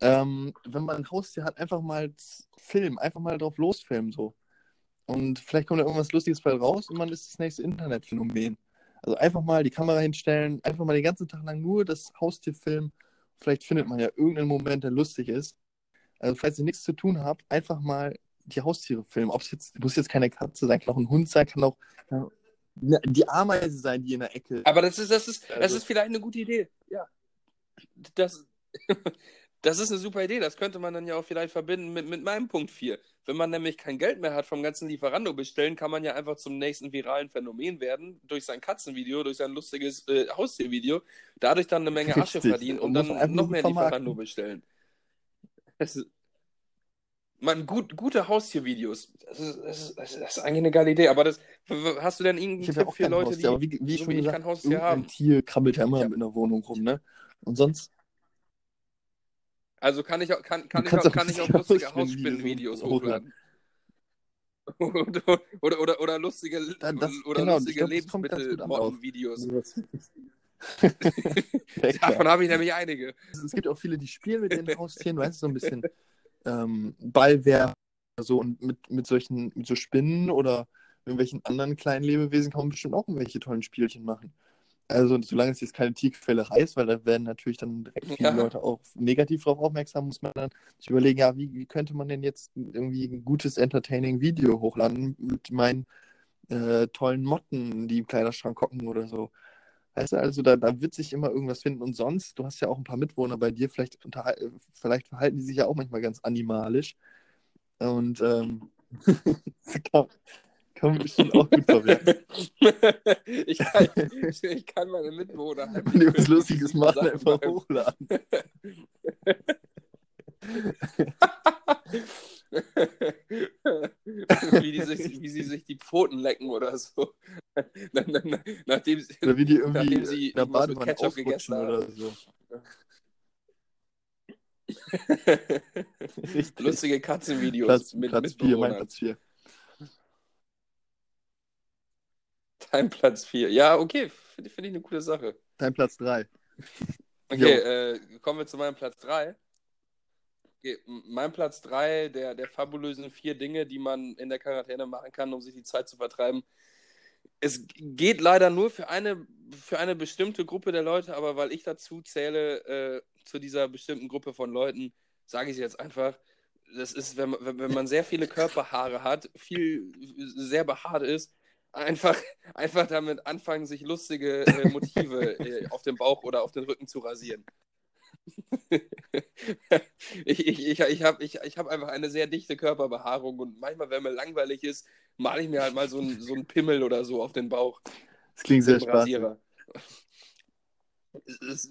Speaker 1: Ähm, wenn man ein Haustier hat, einfach mal filmen, einfach mal drauf losfilmen so. Und vielleicht kommt da irgendwas Lustiges bei raus und man ist das nächste Internetphänomen. Also einfach mal die Kamera hinstellen, einfach mal den ganzen Tag lang nur das Haustier filmen. Vielleicht findet man ja irgendeinen Moment, der lustig ist. Also falls ihr nichts zu tun habt, einfach mal die Haustiere filmen. Ob es jetzt, muss jetzt keine Katze sein, kann auch ein Hund sein, kann auch die Ameise sein, die in der Ecke.
Speaker 2: Aber das ist, das ist, das
Speaker 1: Also-
Speaker 2: ist vielleicht eine gute Idee. Ja. Das, das ist eine super Idee. Das könnte man dann ja auch vielleicht verbinden mit, mit meinem Punkt 4. Wenn man nämlich kein Geld mehr hat vom ganzen Lieferando bestellen, kann man ja einfach zum nächsten viralen Phänomen werden, durch sein Katzenvideo, durch sein lustiges äh, Haustiervideo, dadurch dann eine Menge Asche
Speaker 1: Richtig.
Speaker 2: verdienen und
Speaker 1: Und
Speaker 2: dann noch mehr
Speaker 1: vermarkten.
Speaker 2: Lieferando bestellen. Das ist, man, gut, gute Haustiervideos. Das ist, das, ist, das ist eigentlich eine geile Idee. Aber das, hast du denn irgendeinen
Speaker 1: ja
Speaker 2: Tipp
Speaker 1: auch
Speaker 2: für Leute,
Speaker 1: Haustier,
Speaker 2: die
Speaker 1: aber wie, wie
Speaker 2: so wie ich kein Haustier haben?
Speaker 1: Tier krabbelt ja immer
Speaker 2: Ja.
Speaker 1: in der Wohnung rum, ne? Und sonst
Speaker 2: Also kann ich auch, kann, kann ich auch, kann ich auch
Speaker 1: lustige
Speaker 2: Hausspinnenvideos hochladen. oder, oder, oder, oder lustige,
Speaker 1: Da- das-
Speaker 2: oder
Speaker 1: genau,
Speaker 2: lustige. Lebensmittelmoddenvideos.
Speaker 1: Perfekt,
Speaker 2: Davon habe ich nämlich einige.
Speaker 1: es gibt auch viele, die spielen mit ihren Haustieren, weißt du, so ein bisschen ähm, Ballwerfen oder so und mit, mit solchen, mit so Spinnen oder irgendwelchen anderen kleinen Lebewesen kann man bestimmt auch irgendwelche tollen Spielchen machen. Also solange es jetzt keine Tierquälerei ist, weil da werden natürlich dann direkt viele
Speaker 2: Ja.
Speaker 1: Leute auch negativ darauf aufmerksam, muss man dann sich überlegen, ja, wie, wie könnte man denn jetzt irgendwie ein gutes entertaining Video hochladen mit meinen äh, tollen Motten, die im Kleiderschrank hocken oder so. Weißt du, also da, da wird sich immer irgendwas finden. Und sonst, du hast ja auch ein paar Mitwohner bei dir, vielleicht, äh, vielleicht verhalten die sich ja auch manchmal ganz animalisch. Und ähm, kann, kann man bestimmt auch gut verwerten.
Speaker 2: ich, kann, ich kann meine Mitbewohner halt
Speaker 1: Wenn die was Lustiges machen, einfach hochladen.
Speaker 2: wie, die sich, wie sie sich die Pfoten lecken oder so. Na- na- na- Nachdem sie,
Speaker 1: Oder wie die irgendwie
Speaker 2: Nachdem sie
Speaker 1: in der Badewanne
Speaker 2: Ketchup gegessen haben.
Speaker 1: oder so.
Speaker 2: Lustige Katzenvideos
Speaker 1: Platz,
Speaker 2: mit
Speaker 1: Platz 4, mein. Platz 4.
Speaker 2: Dein Platz 4. Ja, okay, finde find ich eine coole Sache.
Speaker 1: Dein Platz 3.
Speaker 2: Okay, äh, kommen wir zu meinem Platz 3. Mein Platz 3 der, der fabulösen vier Dinge, die man in der Quarantäne machen kann, um sich die Zeit zu vertreiben. Es geht leider nur für eine, für eine bestimmte Gruppe der Leute, aber weil ich dazu zähle, äh, zu dieser bestimmten Gruppe von Leuten, sage ich es jetzt einfach. Das ist, wenn man, wenn wenn man sehr viele Körperhaare hat, viel sehr behaart ist, einfach, einfach damit anfangen, sich lustige äh, Motive äh, auf dem Bauch oder auf den Rücken zu rasieren. ich ich, ich, ich habe ich, ich hab einfach eine sehr dichte Körperbehaarung und manchmal, wenn mir langweilig ist, male ich mir halt mal so einen so Pimmel oder so auf den Bauch.
Speaker 1: Das klingt sehr spaßig.
Speaker 2: Es,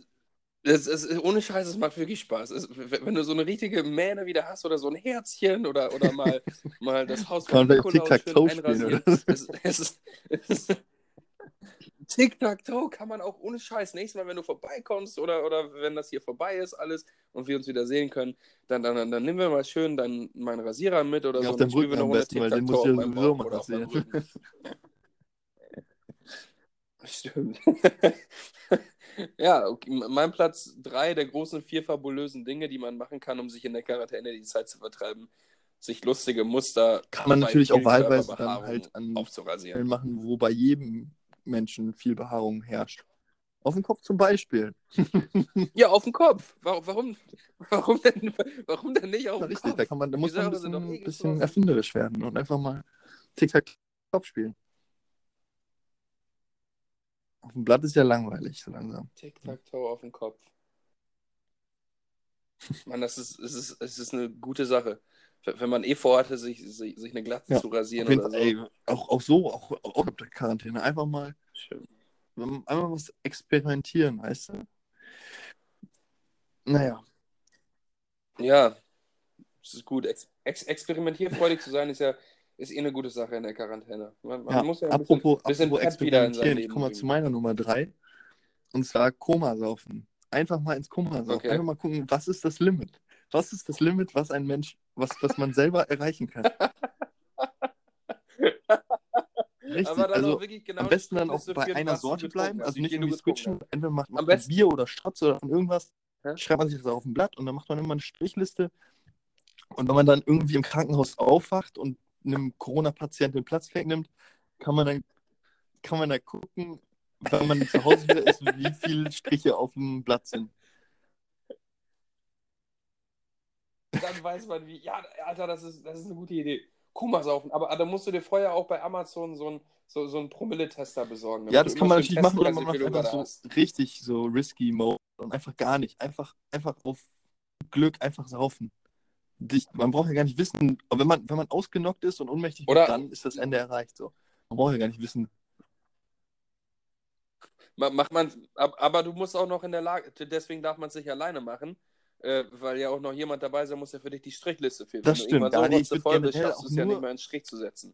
Speaker 2: es, es, ohne Scheiß, es macht wirklich Spaß. Es, wenn du so eine richtige Mähne wieder hast oder so ein Herzchen oder, oder mal, mal das Haus
Speaker 1: von Nikolaus schön einrasieren. Es, es,
Speaker 2: es, Tic-Tac-Toe kann man auch ohne Scheiß nächstes Mal, wenn du vorbeikommst oder, oder wenn das hier vorbei ist, alles und wir uns wieder sehen können, dann, dann, dann, dann nehmen wir mal schön dann meinen Rasierer mit oder
Speaker 1: ja,
Speaker 2: so.
Speaker 1: Auf dem Rücken am besten, weil den muss ja sowieso mal
Speaker 2: rasieren. Stimmt. ja, okay. mein Platz 3 der großen vier fabulösen Dinge, die man machen kann, um sich in der Quarantäne die Zeit zu vertreiben, sich lustige Muster
Speaker 1: kann man natürlich auch wahlweise dann halt
Speaker 2: an aufzurasieren
Speaker 1: machen, wo bei jedem Menschen viel Behaarung herrscht. Auf dem Kopf zum Beispiel.
Speaker 2: ja, auf dem Kopf. Warum, warum, warum, denn, warum denn nicht auf dem
Speaker 1: richtig,
Speaker 2: Kopf?
Speaker 1: Da, kann man, da muss man ein bisschen, ein bisschen erfinderisch werden und einfach mal Tic-Tac Kopf spielen. Auf dem Blatt ist ja langweilig, so langsam.
Speaker 2: Tic-Tac-Toe auf dem Kopf. Mann, das ist, es ist, es ist eine gute Sache. Wenn man eh vorhatte, sich, sich, sich eine Glatze
Speaker 1: Ja,
Speaker 2: zu rasieren
Speaker 1: jeden
Speaker 2: oder so.
Speaker 1: ey, auch, auch so, auch, auch auf der Quarantäne. Einfach mal,
Speaker 2: Schön.
Speaker 1: einfach was experimentieren, weißt du? Naja,
Speaker 2: Ja, es ist gut. Ex ex experimentierfreudig zu sein, ist ja ist eh eine gute Sache in der Quarantäne. Man, man
Speaker 1: ja,
Speaker 2: muss ja ein
Speaker 1: apropos,
Speaker 2: bisschen
Speaker 1: apropos experimentieren, ich komme mal zu meiner Nummer drei. Und zwar Komasaufen. Einfach mal ins Koma saufen.
Speaker 2: Okay.
Speaker 1: Einfach mal gucken, was ist das Limit? Was ist das Limit, was ein Mensch, was, was man selber erreichen kann? Richtig, also
Speaker 2: genau
Speaker 1: am besten dann auch bei einer Sorte bleiben, also
Speaker 2: wie
Speaker 1: nicht irgendwie switchen.
Speaker 2: hast.
Speaker 1: Entweder macht man von
Speaker 2: besten-
Speaker 1: Bier oder Strotz oder von irgendwas,
Speaker 2: Hä?
Speaker 1: schreibt man sich das auf ein Blatt und dann macht man immer eine Strichliste. Und wenn man dann irgendwie im Krankenhaus aufwacht und einem Corona-Patienten den Platz wegnimmt, kann man dann kann man da gucken, wenn man zu Hause wieder ist, wie viele Striche auf dem Blatt sind.
Speaker 2: Dann weiß man, wie. Ja, Alter, das ist, das ist eine gute Idee. Kuma saufen. Aber, da musst du dir vorher auch bei Amazon so einen so, so einen Promille-Tester besorgen.
Speaker 1: Ja, das kann man natürlich machen, oder man macht einfach so richtig so risky Mode und einfach gar nicht. Einfach, einfach auf Glück einfach saufen. Dich, man braucht ja gar nicht wissen, aber wenn man, wenn man ausgenockt ist und ohnmächtig
Speaker 2: Oder-
Speaker 1: wird, dann ist das Ende erreicht. So. Man braucht ja gar nicht wissen.
Speaker 2: Ma- Macht man, ab- aber du musst auch noch in der Lage, deswegen darf man es nicht alleine machen, äh, weil ja auch noch jemand dabei sein muss, der für dich die Strichliste führt.
Speaker 1: Das
Speaker 2: Wenn
Speaker 1: stimmt,
Speaker 2: du irgendwann
Speaker 1: ja,
Speaker 2: so
Speaker 1: würd
Speaker 2: voll bist, schaffst du es ja nicht mehr einen Strich zu setzen.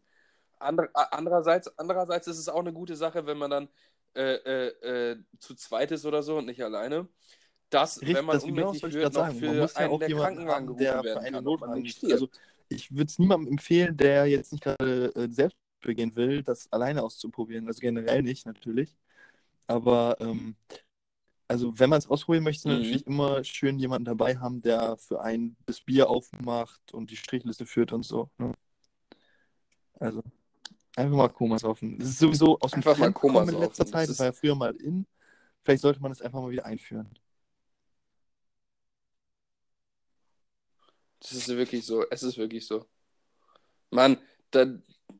Speaker 2: Ander, andererseits, andererseits ist es auch eine gute Sache, wenn man dann äh, äh, äh, zu zweit ist oder so und nicht alleine. Dass,
Speaker 1: Richtig,
Speaker 2: wenn man
Speaker 1: das genau wollte ich
Speaker 2: wird, noch
Speaker 1: sagen.
Speaker 2: Für
Speaker 1: muss ja
Speaker 2: einen
Speaker 1: auch
Speaker 2: der Krankenwagen gerufen
Speaker 1: der für
Speaker 2: werden
Speaker 1: einen
Speaker 2: kann.
Speaker 1: Also ich würde es niemandem empfehlen, der jetzt nicht gerade äh, selbst begehen will, das alleine auszuprobieren. Also generell nicht, natürlich. Aber ähm, also wenn man es ausprobieren möchte,
Speaker 2: Mhm.
Speaker 1: natürlich immer schön jemanden dabei haben, der für einen das Bier aufmacht und die Strichliste führt und so. Ne? Also einfach mal Koma saufen. Das ist sowieso aus dem
Speaker 2: Koma
Speaker 1: gekommen in letzter. Zeit.
Speaker 2: Das
Speaker 1: war ja früher mal in. Vielleicht sollte man das einfach mal wieder einführen.
Speaker 2: Das ist wirklich so. Es ist wirklich so. Mann, da,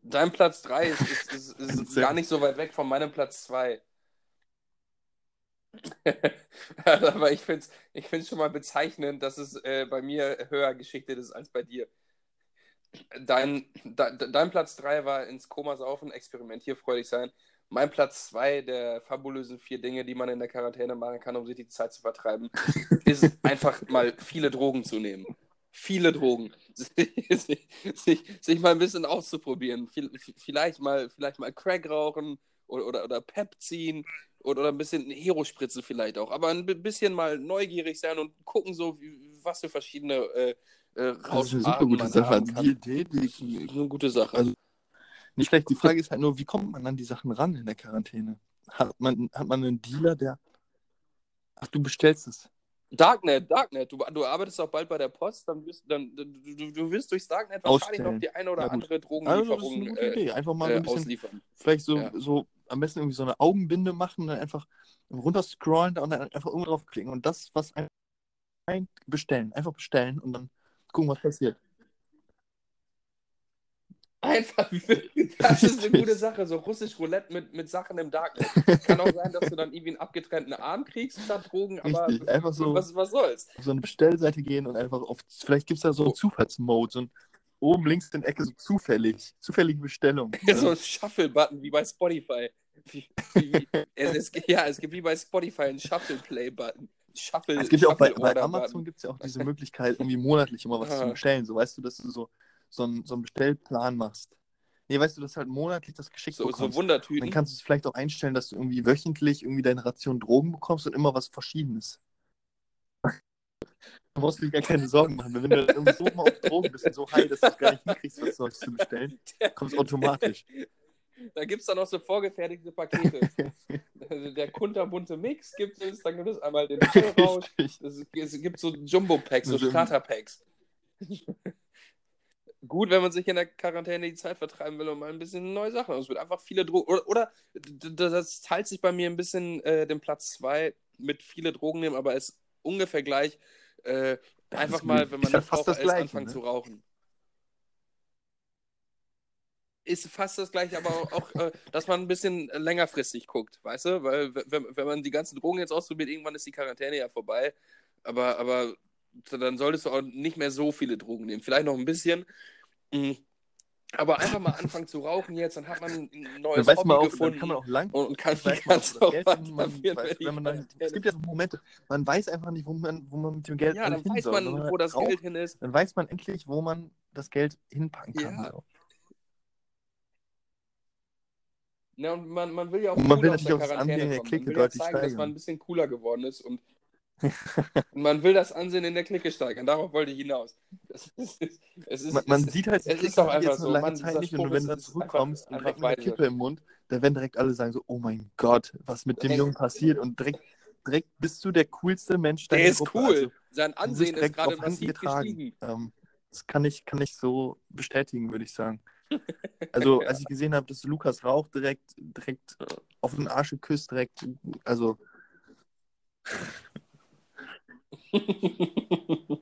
Speaker 2: dein Platz 3 ist, ist, ist, ist gar nicht so weit weg von meinem Platz 2. Aber ich finde es ich find's schon mal bezeichnend, dass es äh, bei mir höher geschichtet ist als bei dir. Dein, de, dein Platz 3 war ins Koma saufen, experimentierfreudig sein. Mein Platz 2 der fabulösen vier Dinge, die man in der Quarantäne machen kann, um sich die Zeit zu vertreiben, ist einfach mal viele Drogen zu nehmen. Viele Drogen. sich, sich, sich mal ein bisschen auszuprobieren. Viel- Vielleicht mal, vielleicht mal Crack rauchen oder, oder, oder Pep ziehen oder, oder ein bisschen Hero-Spritze vielleicht auch. Aber ein bi- bisschen mal neugierig sein und gucken, so, wie, was für verschiedene äh, äh,
Speaker 1: Das ist eine super gute Sache. Also die Idee, die,
Speaker 2: eine gute Sache.
Speaker 1: Also- nicht schlecht. Die Frage ist halt nur, wie kommt man an die Sachen ran in der Quarantäne? Hat man, hat man einen Dealer, der. Ach, du bestellst es.
Speaker 2: Darknet, Darknet. Du, du arbeitest auch bald bei der Post, dann wirst, dann, du, du, wirst durchs Darknet wahrscheinlich
Speaker 1: Ausstellen.
Speaker 2: noch die eine oder
Speaker 1: Ja,
Speaker 2: andere
Speaker 1: Also, das ist
Speaker 2: Drogenlieferung
Speaker 1: eine gute
Speaker 2: äh,
Speaker 1: Idee. Einfach mal
Speaker 2: äh,
Speaker 1: ein bisschen,
Speaker 2: ausliefern.
Speaker 1: vielleicht so,
Speaker 2: Ja.
Speaker 1: so am besten irgendwie so eine Augenbinde machen und dann einfach runterscrollen und dann einfach irgendwo draufklicken und das, was ein ein- bestellen. Einfach bestellen und dann gucken, was passiert.
Speaker 2: Einfach, das ist eine gute Sache. So russisch Roulette mit, mit Sachen im Darknet. Kann auch sein, dass du dann irgendwie einen abgetrennten Arm kriegst statt Drogen, aber
Speaker 1: Richtig, einfach so
Speaker 2: was, was soll's?
Speaker 1: auf so eine Bestellseite gehen und einfach auf, vielleicht gibt es da so einen
Speaker 2: Oh.
Speaker 1: Zufallsmode, so ein oben links in der Ecke so zufällig, zufällige Bestellung.
Speaker 2: so ein Shuffle-Button wie bei Spotify. Wie, wie, wie, es, es, ja, es gibt wie bei Spotify einen Shuffle-Play-Button. Shuffle,
Speaker 1: Es gibt ja auch bei, bei. Amazon gibt es ja auch diese Möglichkeit, irgendwie monatlich immer was
Speaker 2: Ah.
Speaker 1: zu bestellen. So weißt du, dass du so, so, einen, so einen Bestellplan machst. Nee, weißt du, dass halt monatlich das geschickt
Speaker 2: So, so
Speaker 1: bekommst.
Speaker 2: Wundertüten.
Speaker 1: Dann kannst du es vielleicht auch einstellen, dass du irgendwie wöchentlich irgendwie deine Ration Drogen bekommst und immer was Verschiedenes. Du brauchst dir gar keine Sorgen machen. Wenn du irgendwie so mal auf Drogen bist und so high, dass du es gar nicht hinkriegst, was Neues zu bestellen, kommt es automatisch.
Speaker 2: Da gibt es dann noch so vorgefertigte Pakete. Also der kunterbunte Mix gibt es, dann gibt es einmal den.
Speaker 1: Richtig.
Speaker 2: Es, es gibt so Jumbo-Packs, so Starter-Packs. Gut, wenn man sich in der Quarantäne die Zeit vertreiben will und mal ein bisschen neue Sachen aus. Es wird einfach viele Drogen. Oder, oder das teilt sich bei mir ein bisschen äh, den Platz 2 mit viele Drogen nehmen, aber ist ungefähr gleich. Äh,
Speaker 1: Das
Speaker 2: einfach mal, wenn man nicht
Speaker 1: fast das Gleiche,
Speaker 2: anfangen
Speaker 1: ne?
Speaker 2: zu rauchen. Ist fast das gleiche, aber auch, äh, dass man ein bisschen längerfristig guckt, weißt du? Weil wenn, wenn man die ganzen Drogen jetzt ausprobiert, irgendwann ist die Quarantäne ja vorbei. Aber, aber dann solltest du auch nicht mehr so viele Drogen nehmen. Vielleicht noch ein bisschen. Mm. Aber einfach mal anfangen zu rauchen jetzt, dann hat man ein
Speaker 1: Dann
Speaker 2: neues
Speaker 1: weiß
Speaker 2: Hobby
Speaker 1: man auch, dann
Speaker 2: gefunden
Speaker 1: kann man auch lang.
Speaker 2: und, kann,
Speaker 1: weiß man das Geld, man, weiß, wenn man dann, es gibt ja so Momente, man weiß einfach nicht, wo man, wo man mit dem Geld
Speaker 2: Ja, dann
Speaker 1: hin
Speaker 2: weiß
Speaker 1: soll.
Speaker 2: man,
Speaker 1: Wenn
Speaker 2: wo das
Speaker 1: raucht,
Speaker 2: Geld hin ist.
Speaker 1: Dann weiß man endlich, wo man das Geld hinpacken kann.
Speaker 2: Ja.
Speaker 1: So.
Speaker 2: Ja, und man, man will ja auch
Speaker 1: Und man will natürlich auch das der
Speaker 2: kommen. Man will ja zeigen, dass man ein bisschen cooler geworden ist und man will das Ansehen in der Clique steigern. Darauf wollte ich hinaus. Ist, es ist,
Speaker 1: Man, man
Speaker 2: es,
Speaker 1: sieht halt,
Speaker 2: es ist doch einfach so,
Speaker 1: lange
Speaker 2: Mann,
Speaker 1: Zeit nicht und
Speaker 2: Spruch
Speaker 1: wenn du dann zurückkommst
Speaker 2: einfach-
Speaker 1: und hast eine Kippe im Mund, da werden direkt alle sagen so, oh mein Gott, was mit dem
Speaker 2: Der-
Speaker 1: Jungen passiert und direkt, direkt bist du der coolste Mensch
Speaker 2: der
Speaker 1: deiner
Speaker 2: ist
Speaker 1: Gruppe.
Speaker 2: cool.
Speaker 1: Also,
Speaker 2: Sein Ansehen ist
Speaker 1: direkt
Speaker 2: gerade massiv
Speaker 1: getragen. Ähm, das kann ich, kann ich so bestätigen, würde ich sagen. Also, als ich gesehen habe, dass Lukas raucht, direkt, direkt auf den Arsch geküsst, direkt, also,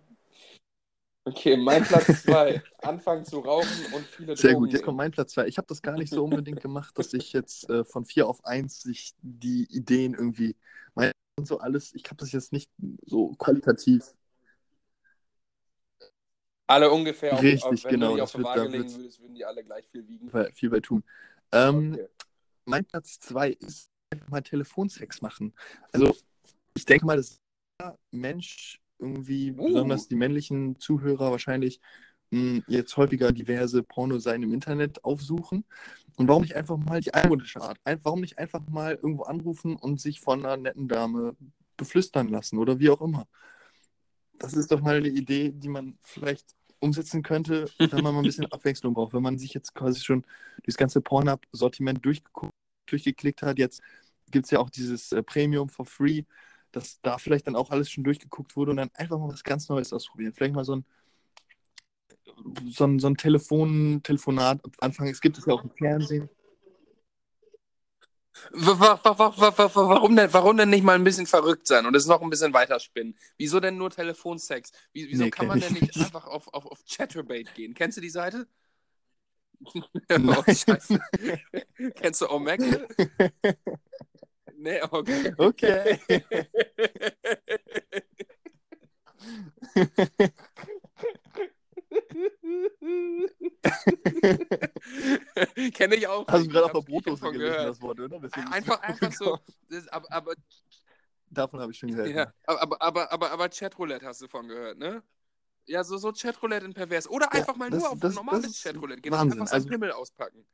Speaker 2: okay, mein Platz 2. Anfangen zu rauchen und viele
Speaker 1: sehr
Speaker 2: Drogen
Speaker 1: gut. Jetzt kommt mein Platz 2. Ich habe das gar nicht so unbedingt gemacht, dass ich jetzt äh, von 4 auf 1 sich die Ideen irgendwie, mein, und so alles, ich habe das jetzt nicht so qualitativ.
Speaker 2: Alle ungefähr. auf-
Speaker 1: Richtig,
Speaker 2: auf, wenn
Speaker 1: genau,
Speaker 2: du die
Speaker 1: das
Speaker 2: auf die Waage legen würdest, würden die alle gleich viel wiegen.
Speaker 1: viel bei tun. Ähm,
Speaker 2: Okay.
Speaker 1: Mein Platz 2 ist einfach mal Telefonsex machen. Also, ich denke mal, dass jeder Mensch irgendwie,
Speaker 2: Uh.
Speaker 1: besonders die männlichen Zuhörer wahrscheinlich, mh, jetzt häufiger diverse Pornoseiten im Internet aufsuchen. Und warum nicht einfach mal die altmodische Art? Ein, warum nicht einfach mal irgendwo anrufen und sich von einer netten Dame beflüstern lassen oder wie auch immer? Das ist doch mal eine Idee, die man vielleicht umsetzen könnte, wenn man mal ein bisschen Abwechslung braucht. Wenn man sich jetzt quasi schon das ganze Pornhub-Sortiment durchgeklickt hat, jetzt gibt es ja auch dieses äh, Premium for Free, dass da vielleicht dann auch alles schon durchgeguckt wurde und dann einfach mal was ganz Neues ausprobieren. Vielleicht mal so ein so ein, so ein Telefon, Telefonat am Anfang. Es gibt es ja auch im Fernsehen.
Speaker 2: Wa- wa- wa- wa- wa- wa- wa- Warum denn, warum denn nicht mal ein bisschen verrückt sein und es noch ein bisschen weiterspinnen? Wieso denn nur Telefonsex? Wie, wieso
Speaker 1: Nee,
Speaker 2: kann man denn nicht einfach auf, auf, auf Chatterbait gehen? Kennst du die Seite? oh. Kennst du Omegle? nee, okay.
Speaker 1: Okay.
Speaker 2: Kenne ich auch.
Speaker 1: Hast du gerade auf der Brotdose
Speaker 2: von
Speaker 1: gelesen,
Speaker 2: gehört.
Speaker 1: das Wort, oder? Deswegen
Speaker 2: Einfach, einfach so.
Speaker 1: aufgekommen.
Speaker 2: Das, aber, aber,
Speaker 1: Davon habe ich schon gehört.
Speaker 2: ja, aber, aber, aber, aber Chatroulette hast du von gehört, ne? Ja, so, so Chatroulette in pervers. Oder
Speaker 1: Ja,
Speaker 2: einfach mal
Speaker 1: das-
Speaker 2: nur auf
Speaker 1: das-
Speaker 2: normales Chatroulette gehen.
Speaker 1: Wahnsinn.
Speaker 2: Einfach
Speaker 1: Also-
Speaker 2: Pimmel auspacken.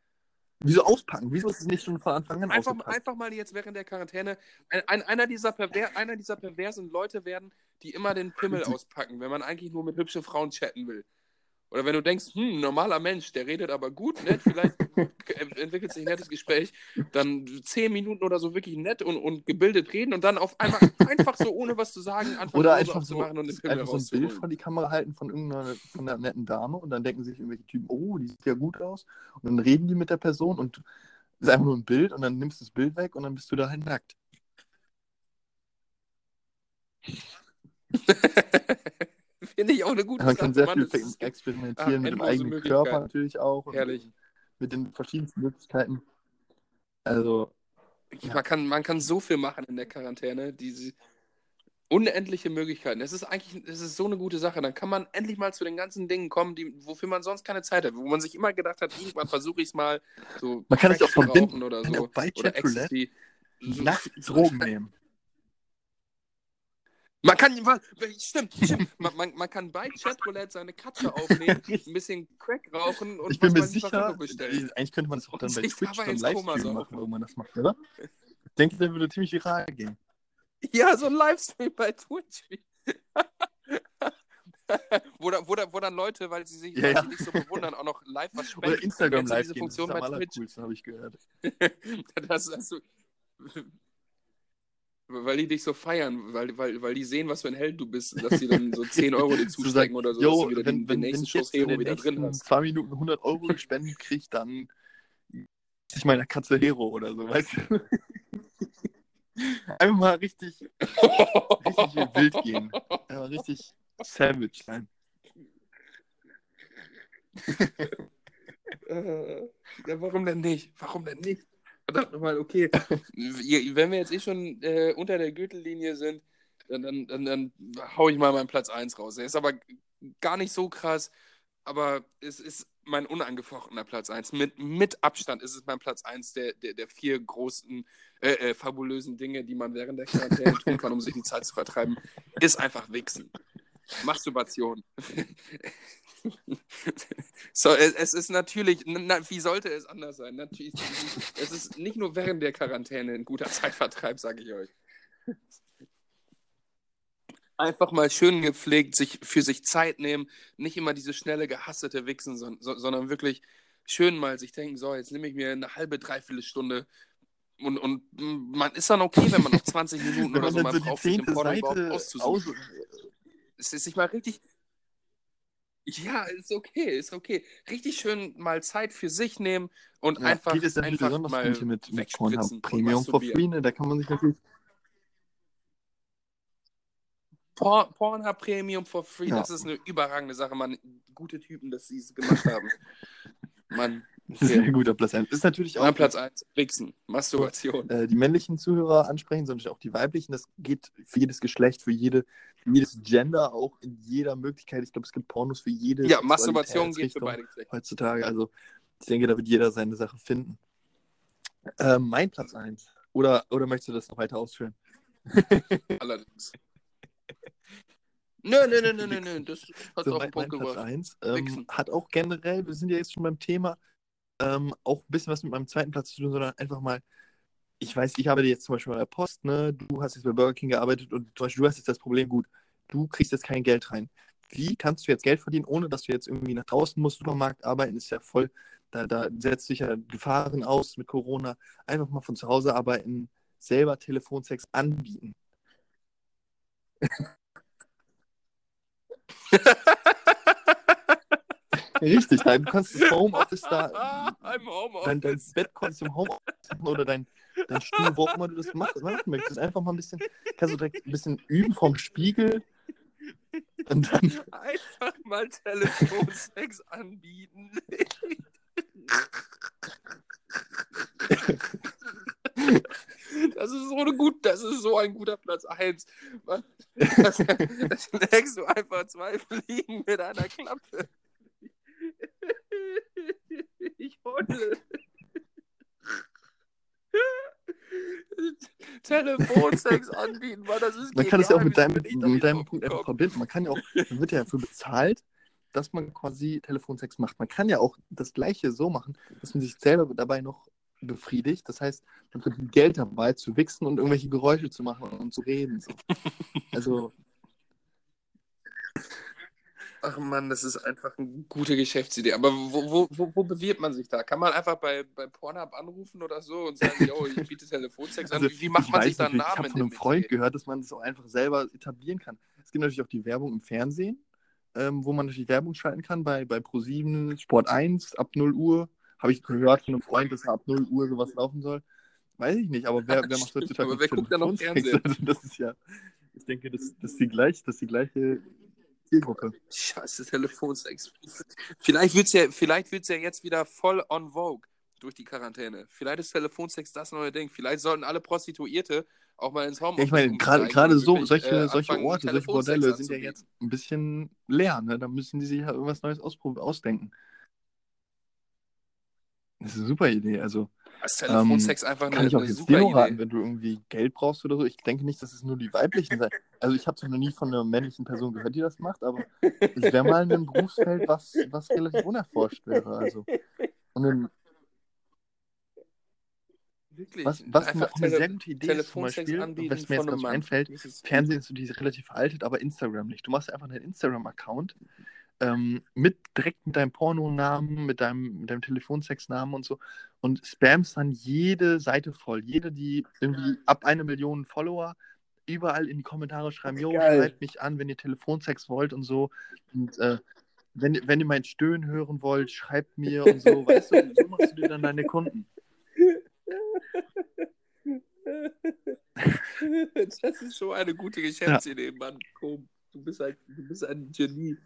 Speaker 1: Wieso auspacken? Wieso ist es nicht schon von Anfang an
Speaker 2: Einfach,
Speaker 1: ausgepackt?
Speaker 2: einfach mal jetzt während der Quarantäne ein, ein, einer, dieser perver, einer dieser perversen Leute werden, die immer den Pimmel auspacken, wenn man eigentlich nur mit hübschen Frauen chatten will. Oder wenn du denkst, hm, normaler Mensch, der redet aber gut, nett, vielleicht entwickelt sich ein nettes Gespräch, dann zehn Minuten oder so wirklich nett und, und gebildet reden und dann auf einmal einfach so, ohne was zu sagen, anfangen
Speaker 1: Oder einfach so,
Speaker 2: aufzumachen und den Pimmel
Speaker 1: einfach so ein Bild vor die Kamera halten von irgendeiner von einer netten Dame und dann denken sich irgendwelche Typen, oh, die sieht ja gut aus. Und dann reden die mit der Person und es ist einfach nur ein Bild und dann nimmst du das Bild weg und dann bist du da halt nackt.
Speaker 2: Finde ich auch eine gute
Speaker 1: Man
Speaker 2: Sache.
Speaker 1: kann sehr
Speaker 2: Mann,
Speaker 1: viel experimentieren
Speaker 2: Ah,
Speaker 1: mit dem eigenen. Körper natürlich auch.
Speaker 2: Herrlich.
Speaker 1: mit den verschiedensten Möglichkeiten. Also,
Speaker 2: Man, kann, man kann so viel machen in der Quarantäne. Diese unendliche Möglichkeiten. Es ist eigentlich es ist so eine gute Sache. Dann kann man endlich mal zu den ganzen Dingen kommen, die, wofür man sonst keine Zeit hat. Wo man sich immer gedacht hat, irgendwann versuche ich es mal. So
Speaker 1: Man kann es auch verbinden.
Speaker 2: Oder
Speaker 1: Man
Speaker 2: so. Oder Ecstasy.
Speaker 1: nachts Drogen nehmen.
Speaker 2: Man kann, stimmt, stimmt. Man, man, man kann bei Chatroulette seine Katze aufnehmen, ein bisschen Crack rauchen und
Speaker 1: Ich bin
Speaker 2: was
Speaker 1: mir
Speaker 2: man
Speaker 1: sicher,
Speaker 2: bestellen.
Speaker 1: eigentlich könnte man das auch dann bei Twitch dann
Speaker 2: saufen.
Speaker 1: machen, wo man das macht, oder? Ich denke, der würde ziemlich viral gehen.
Speaker 2: Ja, so ein Livestream bei Twitch. wo, da, wo, da, wo dann Leute, weil sie sich,
Speaker 1: Ja, ja.
Speaker 2: dich so bewundern, auch noch live was spenden.
Speaker 1: Oder Instagram live
Speaker 2: diese
Speaker 1: gehen, das ist
Speaker 2: Funktion
Speaker 1: am
Speaker 2: bei Twitch?
Speaker 1: allercoolsten, habe ich gehört.
Speaker 2: Das, das so, weil die dich so feiern, weil, weil, weil die sehen, was für ein Held du bist, dass sie dann so 10 Euro dir
Speaker 1: Zu
Speaker 2: zustecken oder so, dass du wieder
Speaker 1: wenn,
Speaker 2: den, den
Speaker 1: wenn, wenn
Speaker 2: nächsten Schuss Hero
Speaker 1: den
Speaker 2: wieder drin hast.
Speaker 1: zwei Minuten 100 Euro gespendet kriege, dann ich meiner Katze Hero oder so, weißt du? Einfach mal richtig, richtig wild gehen. Einfach richtig savage sein.
Speaker 2: Äh, ja, warum denn nicht? Warum denn nicht? Verdammt nochmal, okay. Wenn wir jetzt eh schon äh, unter der Gürtellinie sind, dann, dann, dann, dann hau ich mal meinen Platz 1 raus. Der ist aber gar nicht so krass, aber es ist mein unangefochtener Platz 1. Mit, mit Abstand ist es mein Platz 1 der, der, der vier großen, äh, äh, fabulösen Dinge, die man während der Quarantäne tun kann, um sich die Zeit zu vertreiben. Ist einfach Wichsen. Masturbation. So, es, es ist natürlich, na, wie sollte es anders sein? Natürlich, es ist nicht nur während der Quarantäne ein guter Zeitvertreib, sage ich euch. Einfach mal schön gepflegt, sich für sich Zeit nehmen, nicht immer diese schnelle, gehassete Wichsen, son, so, sondern wirklich schön mal sich denken, so, jetzt nehme ich mir eine halbe, dreiviertel Stunde und, und man ist dann okay, wenn man noch 20 Minuten oder so mal
Speaker 1: so
Speaker 2: braucht, sich
Speaker 1: zehnte
Speaker 2: Porno überhaupt auszusuchen.
Speaker 1: aus...
Speaker 2: Es ist sich mal richtig. Ja, ist okay, ist okay. Richtig schön mal Zeit für sich nehmen und
Speaker 1: Ja,
Speaker 2: einfach,
Speaker 1: geht es natürlich
Speaker 2: einfach
Speaker 1: besonders
Speaker 2: mal
Speaker 1: gut mit, mit Pornhub Premium for. Free, ne? Da kann man sich natürlich...
Speaker 2: Por Pornhub Premium for Free,
Speaker 1: Ja.
Speaker 2: das ist eine überragende Sache, man. Gute Typen, dass sie es gemacht haben. Mann.
Speaker 1: Sehr guter Platz 1. Ist natürlich auch
Speaker 2: Mein Platz 1, Wichsen, Masturbation.
Speaker 1: äh, die männlichen Zuhörer ansprechen, sondern auch die weiblichen. Das geht für jedes Geschlecht, für, jede, für jedes Gender, auch in jeder Möglichkeit. Ich glaube, es gibt Pornos für jede
Speaker 2: Ja, Masturbation geht für beide Geschlechter.
Speaker 1: heutzutage. Also ich denke, da wird jeder seine Sache finden. Äh, mein Platz 1. Oder, oder möchtest du das noch weiter ausführen?
Speaker 2: Allerdings. Nö, nö, nö, nö, nö, nö, das hat
Speaker 1: So,
Speaker 2: auf
Speaker 1: mein,
Speaker 2: den Punkt
Speaker 1: mein Platz
Speaker 2: gebracht.
Speaker 1: 1 ähm, hat auch generell, wir sind ja jetzt schon beim Thema, ähm, auch ein bisschen was mit meinem zweiten Platz zu tun, sondern einfach mal, ich weiß, ich arbeite jetzt zum Beispiel bei der Post, ne? du hast jetzt bei Burger King gearbeitet und zum Beispiel du hast jetzt das Problem, gut, du kriegst jetzt kein Geld rein. Wie kannst du jetzt Geld verdienen, ohne dass du jetzt irgendwie nach draußen musst, Supermarkt arbeiten, ist ja voll, da, da setzt sich ja Gefahren aus mit Corona. Einfach mal von zu Hause arbeiten, selber Telefonsex anbieten. Richtig, du kannst das Homeoffice da,
Speaker 2: Im
Speaker 1: dein, dein
Speaker 2: Homeoffice.
Speaker 1: Bett konntest du im Homeoffice machen oder dein, dein Stuhl, wo auch immer du das machen, machen möchtest. Einfach mal ein bisschen, kannst du direkt ein bisschen üben vom Spiegel und dann,
Speaker 2: Einfach mal Telefonsex anbieten. Das ist so eine gut, das ist so ein guter Platz 1. Das, das legst du einfach zwei Fliegen mit einer Klappe. Ich heule. Telefonsex anbieten, Mann, das ist
Speaker 1: man kann es ja auch
Speaker 2: genial.
Speaker 1: mit deinem, mit deinem Punkt einfach verbinden. Man kann ja auch, man wird ja dafür bezahlt, dass man quasi Telefonsex macht. Man kann ja auch das Gleiche so machen, dass man sich selber dabei noch befriedigt. Das heißt, man verdient Geld dabei zu wichsen und irgendwelche Geräusche zu machen und zu reden. So. Also,
Speaker 2: Ach man, das ist einfach eine gute Geschäftsidee. Aber wo, wo, wo, wo bewirbt man sich da? Kann man einfach bei, bei Pornhub anrufen oder so und sagen, yo, ich biete Telefonsex an?
Speaker 1: Also,
Speaker 2: wie macht man sich da einen
Speaker 1: natürlich, Ich
Speaker 2: Namen
Speaker 1: habe von einem Freund gehört, dass man das auch einfach selber etablieren kann. Es gibt natürlich auch die Werbung im Fernsehen, ähm, wo man natürlich Werbung schalten kann, bei, bei Pro7, Sport 1, ab 0 Uhr. Habe ich gehört von einem Freund, dass ab 0 Uhr sowas laufen soll. Weiß ich nicht, aber wer, wer macht heutzutage
Speaker 2: aber wer guckt da noch? Fernsehen?
Speaker 1: Also das ist ja, ich denke, das, das, ist die gleich, das ist die gleiche Zielgruppe.
Speaker 2: Scheiße, Telefonsex. Vielleicht wird's ja, vielleicht wird's ja jetzt wieder voll on vogue durch die Quarantäne. Vielleicht ist Telefonsex das neue Ding. Vielleicht sollten alle Prostituierte auch mal ins Homeoffice
Speaker 1: Ja, ich meine, gerade so, solche,
Speaker 2: äh,
Speaker 1: solche Orte, solche Bordelle sind ja jetzt ein bisschen leer, ne? Da müssen die sich ja irgendwas Neues ausdenken. Das ist eine super Idee. Also,
Speaker 2: Ist Telefonsex
Speaker 1: ähm,
Speaker 2: einfach
Speaker 1: kann
Speaker 2: eine,
Speaker 1: ich auch
Speaker 2: eine
Speaker 1: jetzt
Speaker 2: super
Speaker 1: nur raten,
Speaker 2: Idee.
Speaker 1: wenn du irgendwie Geld brauchst oder so. Ich denke nicht, dass es nur die weiblichen sein. Also, ich habe zwar noch nie von einer männlichen Person gehört, die das macht, aber es wäre mal ein Berufsfeld, was, was relativ unerforscht wäre. Also, und ein,
Speaker 2: Wirklich.
Speaker 1: was, was eine
Speaker 2: Tele
Speaker 1: sehr gute Idee ist, zum Beispiel, was mir jetzt
Speaker 2: Mann.
Speaker 1: einfällt, Fernsehen ist so die relativ veraltet, aber Instagram nicht. Du machst einfach einen Instagram-Account ähm, mit direkt mit deinem Pornonamen, mit deinem, mit deinem Telefonsex-Namen und so und spamst dann jede Seite voll. Jede, die irgendwie ab eine Million Follower überall in die Kommentare schreiben,
Speaker 2: Geil.
Speaker 1: schreibt mich an, wenn ihr Telefonsex wollt und so. Und äh, wenn, wenn ihr mein Stöhnen hören wollt, schreibt mir und so. Weißt du, so machst du dir dann deine Kunden.
Speaker 2: Das ist so eine gute Geschäftsidee, Mann. Komm, du bist ein, du bist ein Genie.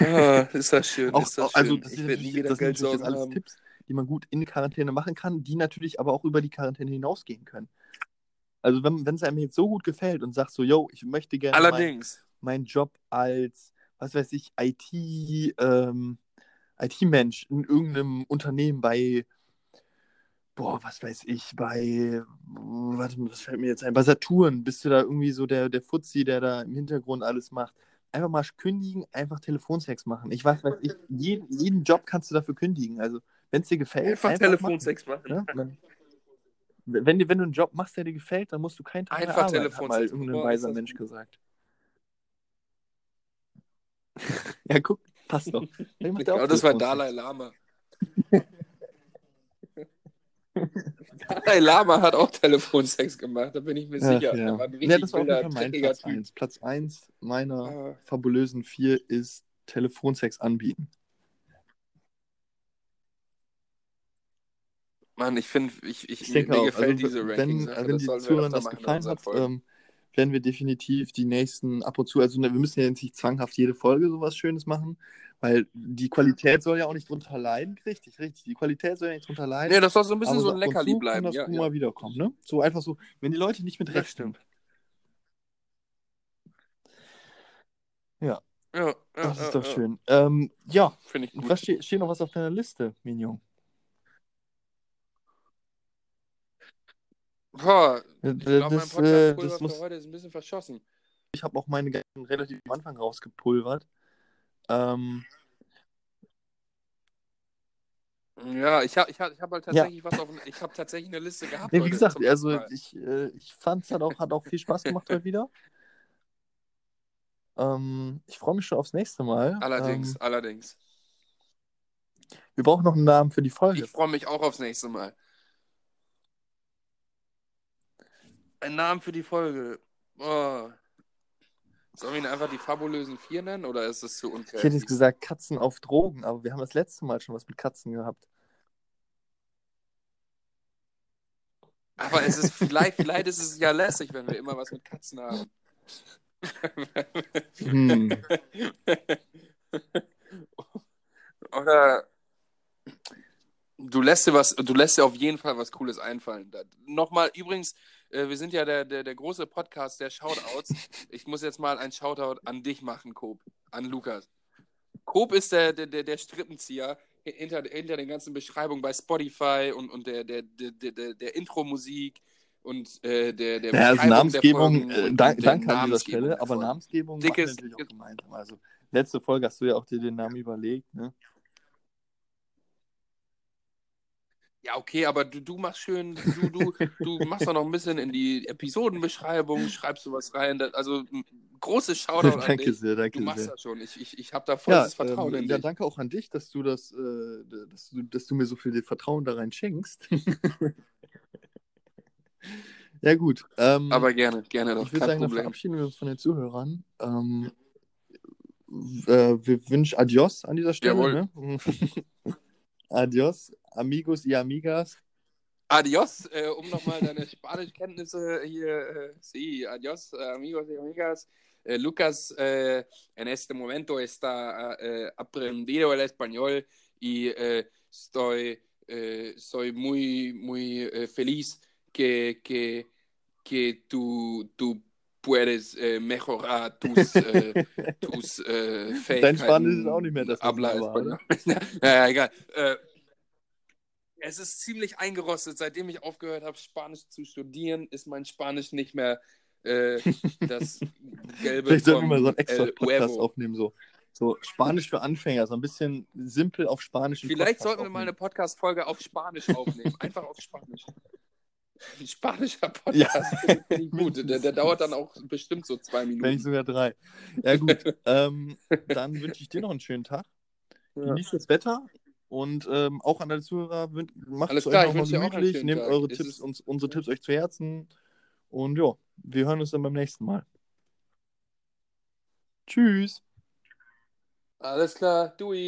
Speaker 2: Ah, ist das schön,
Speaker 1: Auch,
Speaker 2: ist das
Speaker 1: also
Speaker 2: schön.
Speaker 1: das
Speaker 2: ich
Speaker 1: sind
Speaker 2: werde nie wieder
Speaker 1: das sind
Speaker 2: Geld sorgen
Speaker 1: alles
Speaker 2: haben.
Speaker 1: Tipps, die man gut in Quarantäne machen kann, die natürlich aber auch über die Quarantäne hinausgehen können. Also wenn, es einem jetzt so gut gefällt und sagt so, yo, ich möchte gerne mein,
Speaker 2: Allerdings.
Speaker 1: meinen Job als, was weiß ich, IT, ähm, IT-Mensch in irgendeinem Unternehmen bei, boah, was weiß ich, bei, warte was fällt mir jetzt ein, bei Saturn, bist du da irgendwie so der, der Fuzzi, der da im Hintergrund alles macht. Einfach mal kündigen, einfach Telefonsex machen. Ich weiß, weiß ich, jeden, jeden Job kannst du dafür kündigen. Also, wenn es dir gefällt,
Speaker 2: Einfach
Speaker 1: machen.
Speaker 2: Telefonsex machen.
Speaker 1: Ne? Dann, wenn, dir- wenn du einen Job machst, der dir gefällt, dann musst du keinen Tag mehr
Speaker 2: Einfach
Speaker 1: arbeiten, hat
Speaker 2: Telefonsex
Speaker 1: mal
Speaker 2: machen.
Speaker 1: irgendein weiser Mensch gesagt. ja, guck, passt doch. Ja
Speaker 2: glaube, das war. Dalai Lama. Dalai Lama hat auch Telefonsex gemacht, da bin ich mir
Speaker 1: Ach,
Speaker 2: sicher.
Speaker 1: ja.
Speaker 2: Ein richtig
Speaker 1: ja, das war Fall mein Platz
Speaker 2: Typ.
Speaker 1: 1. Platz 1 meiner
Speaker 2: Ah.
Speaker 1: fabulösen 4 ist Telefonsex anbieten.
Speaker 2: Mann, ich finde, ich, ich,
Speaker 1: Ich denke
Speaker 2: mir
Speaker 1: auch,
Speaker 2: gefällt
Speaker 1: also,
Speaker 2: diese
Speaker 1: wenn,
Speaker 2: Ranking-Sache.
Speaker 1: wenn
Speaker 2: das
Speaker 1: die
Speaker 2: sollen wir
Speaker 1: Zuhörer
Speaker 2: öfter
Speaker 1: das gefallen hat, ähm, werden wir definitiv die nächsten ab und zu, also ne, wir müssen ja jetzt nicht zwanghaft jede Folge sowas Schönes machen, weil die Qualität soll ja auch nicht drunter leiden. Richtig, richtig. Die Qualität soll ja nicht drunter leiden.
Speaker 2: Nee, das soll so ein bisschen so ein Leckerli
Speaker 1: zu
Speaker 2: bleiben.
Speaker 1: kann das
Speaker 2: Ja, ja.
Speaker 1: mal wiederkommen, ne? So einfach so, wenn die Leute nicht mit recht
Speaker 2: stimmt.
Speaker 1: Ja,
Speaker 2: Ja, ja,
Speaker 1: das
Speaker 2: ja,
Speaker 1: ist doch
Speaker 2: ja.
Speaker 1: schön. Ähm, ja,
Speaker 2: Finde ich gut.
Speaker 1: was steht, steht noch was auf deiner Liste, Mignon?
Speaker 2: Boah,
Speaker 1: Das,
Speaker 2: ich glaube, mein
Speaker 1: das, äh,
Speaker 2: Podcast-Pulver
Speaker 1: das
Speaker 2: für
Speaker 1: muss,
Speaker 2: heute ist ein bisschen verschossen.
Speaker 1: ich habe auch meine Gedanken relativ am Anfang rausgepulvert. Ähm,
Speaker 2: Ja, ich habe ich hab, ich hab halt
Speaker 1: Ja.
Speaker 2: tatsächlich was auf. Ich habe tatsächlich eine Liste gehabt.
Speaker 1: nee, wie gesagt, also
Speaker 2: Mal.
Speaker 1: ich, äh, ich fand es hat auch, hat auch viel Spaß gemacht heute wieder. Ähm, ich freue mich schon aufs nächste Mal.
Speaker 2: Allerdings,
Speaker 1: Ähm,
Speaker 2: allerdings.
Speaker 1: wir brauchen noch einen Namen für die Folge.
Speaker 2: Ich freue mich auch aufs nächste Mal. Ein Namen für die Folge. Oh. Sollen wir ihn einfach die fabulösen Vier nennen oder ist das zu
Speaker 1: Ich
Speaker 2: unkreativ?
Speaker 1: hätte jetzt gesagt Katzen auf Drogen, aber wir haben das letzte Mal schon was mit Katzen gehabt.
Speaker 2: Aber es ist vielleicht, vielleicht ist es ja lässig, wenn wir immer was mit Katzen haben.
Speaker 1: Hm.
Speaker 2: Oder du lässt dir was, du lässt dir auf jeden Fall was Cooles einfallen. Nochmal, übrigens, äh, wir sind ja der, der, der große Podcast der Shoutouts. Ich muss jetzt mal ein Shoutout an dich machen, Coop, an Lukas. Coop ist der, der, der, der Strippenzieher hinter, hinter den ganzen Beschreibungen bei Spotify und, und der, der, der, der, der, der Intro-Musik und äh, der, der
Speaker 1: also Namensgebung,
Speaker 2: der Folgen
Speaker 1: äh,
Speaker 2: der
Speaker 1: danke an dieser
Speaker 2: Namensgebung
Speaker 1: Stelle, aber. Namensgebung
Speaker 2: Dickes-
Speaker 1: natürlich auch gemeinsam. Also letzte Folge hast du ja auch dir den Namen überlegt, ne?
Speaker 2: Ja, okay, aber du, du machst schön, du, du, du machst doch noch ein bisschen in die Episodenbeschreibung, schreibst du was rein. Also großes Shoutout an
Speaker 1: danke
Speaker 2: dich.
Speaker 1: sehr,
Speaker 2: Du
Speaker 1: danke
Speaker 2: machst
Speaker 1: sehr.
Speaker 2: das schon. Ich, ich, ich habe da
Speaker 1: Ja,
Speaker 2: volles Vertrauen
Speaker 1: ähm,
Speaker 2: in
Speaker 1: ja,
Speaker 2: dich.
Speaker 1: danke auch an dich, dass du das, äh, dass du, dass du mir so viel Vertrauen da rein schenkst. ja, gut. Ähm,
Speaker 2: Aber gerne, gerne doch.
Speaker 1: ich würde sagen,
Speaker 2: Problem.
Speaker 1: verabschieden wir uns von den Zuhörern. Ähm, äh, wir wünschen Adios an dieser Stelle.
Speaker 2: Jawohl.
Speaker 1: Ne? Adios, amigos y amigas.
Speaker 2: Adios, äh, um nochmal deine Spanischkenntnisse hier, äh, sí, adios, äh, amigos y amigas. eh, Lucas eh, en este momento está eh, aprendiendo el español y eh, estoy soy muy, muy feliz que, que, que tú, tú puedes mejorar tus, tus.
Speaker 1: Dein Spanisch ist auch nicht mehr das,
Speaker 2: Habla Español. naja, egal. Äh, es ist ziemlich eingerostet. Seitdem ich aufgehört habe, Spanisch zu studieren, ist mein Spanisch nicht mehr äh, das gelbe
Speaker 1: Vielleicht sollten wir mal so einen extra
Speaker 2: El
Speaker 1: Podcast
Speaker 2: Huevo.
Speaker 1: aufnehmen, so. So Spanisch für Anfänger, so ein bisschen simpel auf Spanisch.
Speaker 2: Vielleicht
Speaker 1: Podcast
Speaker 2: sollten wir mal eine
Speaker 1: aufnehmen.
Speaker 2: Podcast-Folge auf Spanisch aufnehmen. Einfach auf Spanisch. Ein spanischer Podcast.
Speaker 1: Ja.
Speaker 2: Gut. Der, der dauert dann auch bestimmt so zwei
Speaker 1: Wenn nicht
Speaker 2: Minuten.
Speaker 1: sogar drei. Ja, gut. ähm, dann wünsche ich dir noch einen schönen Tag.
Speaker 2: Ja.
Speaker 1: Genießt das Wetter und ähm, auch an alle Zuhörer, macht
Speaker 2: Alles
Speaker 1: es euch
Speaker 2: klar, ich
Speaker 1: nochmal gemütlich, nehmt
Speaker 2: Tag.
Speaker 1: eure
Speaker 2: Es
Speaker 1: Tipps,
Speaker 2: ist-
Speaker 1: uns, unsere Tipps euch zu Herzen und ja, wir hören uns dann beim nächsten Mal. Tschüss.
Speaker 2: Alles klar, Dui.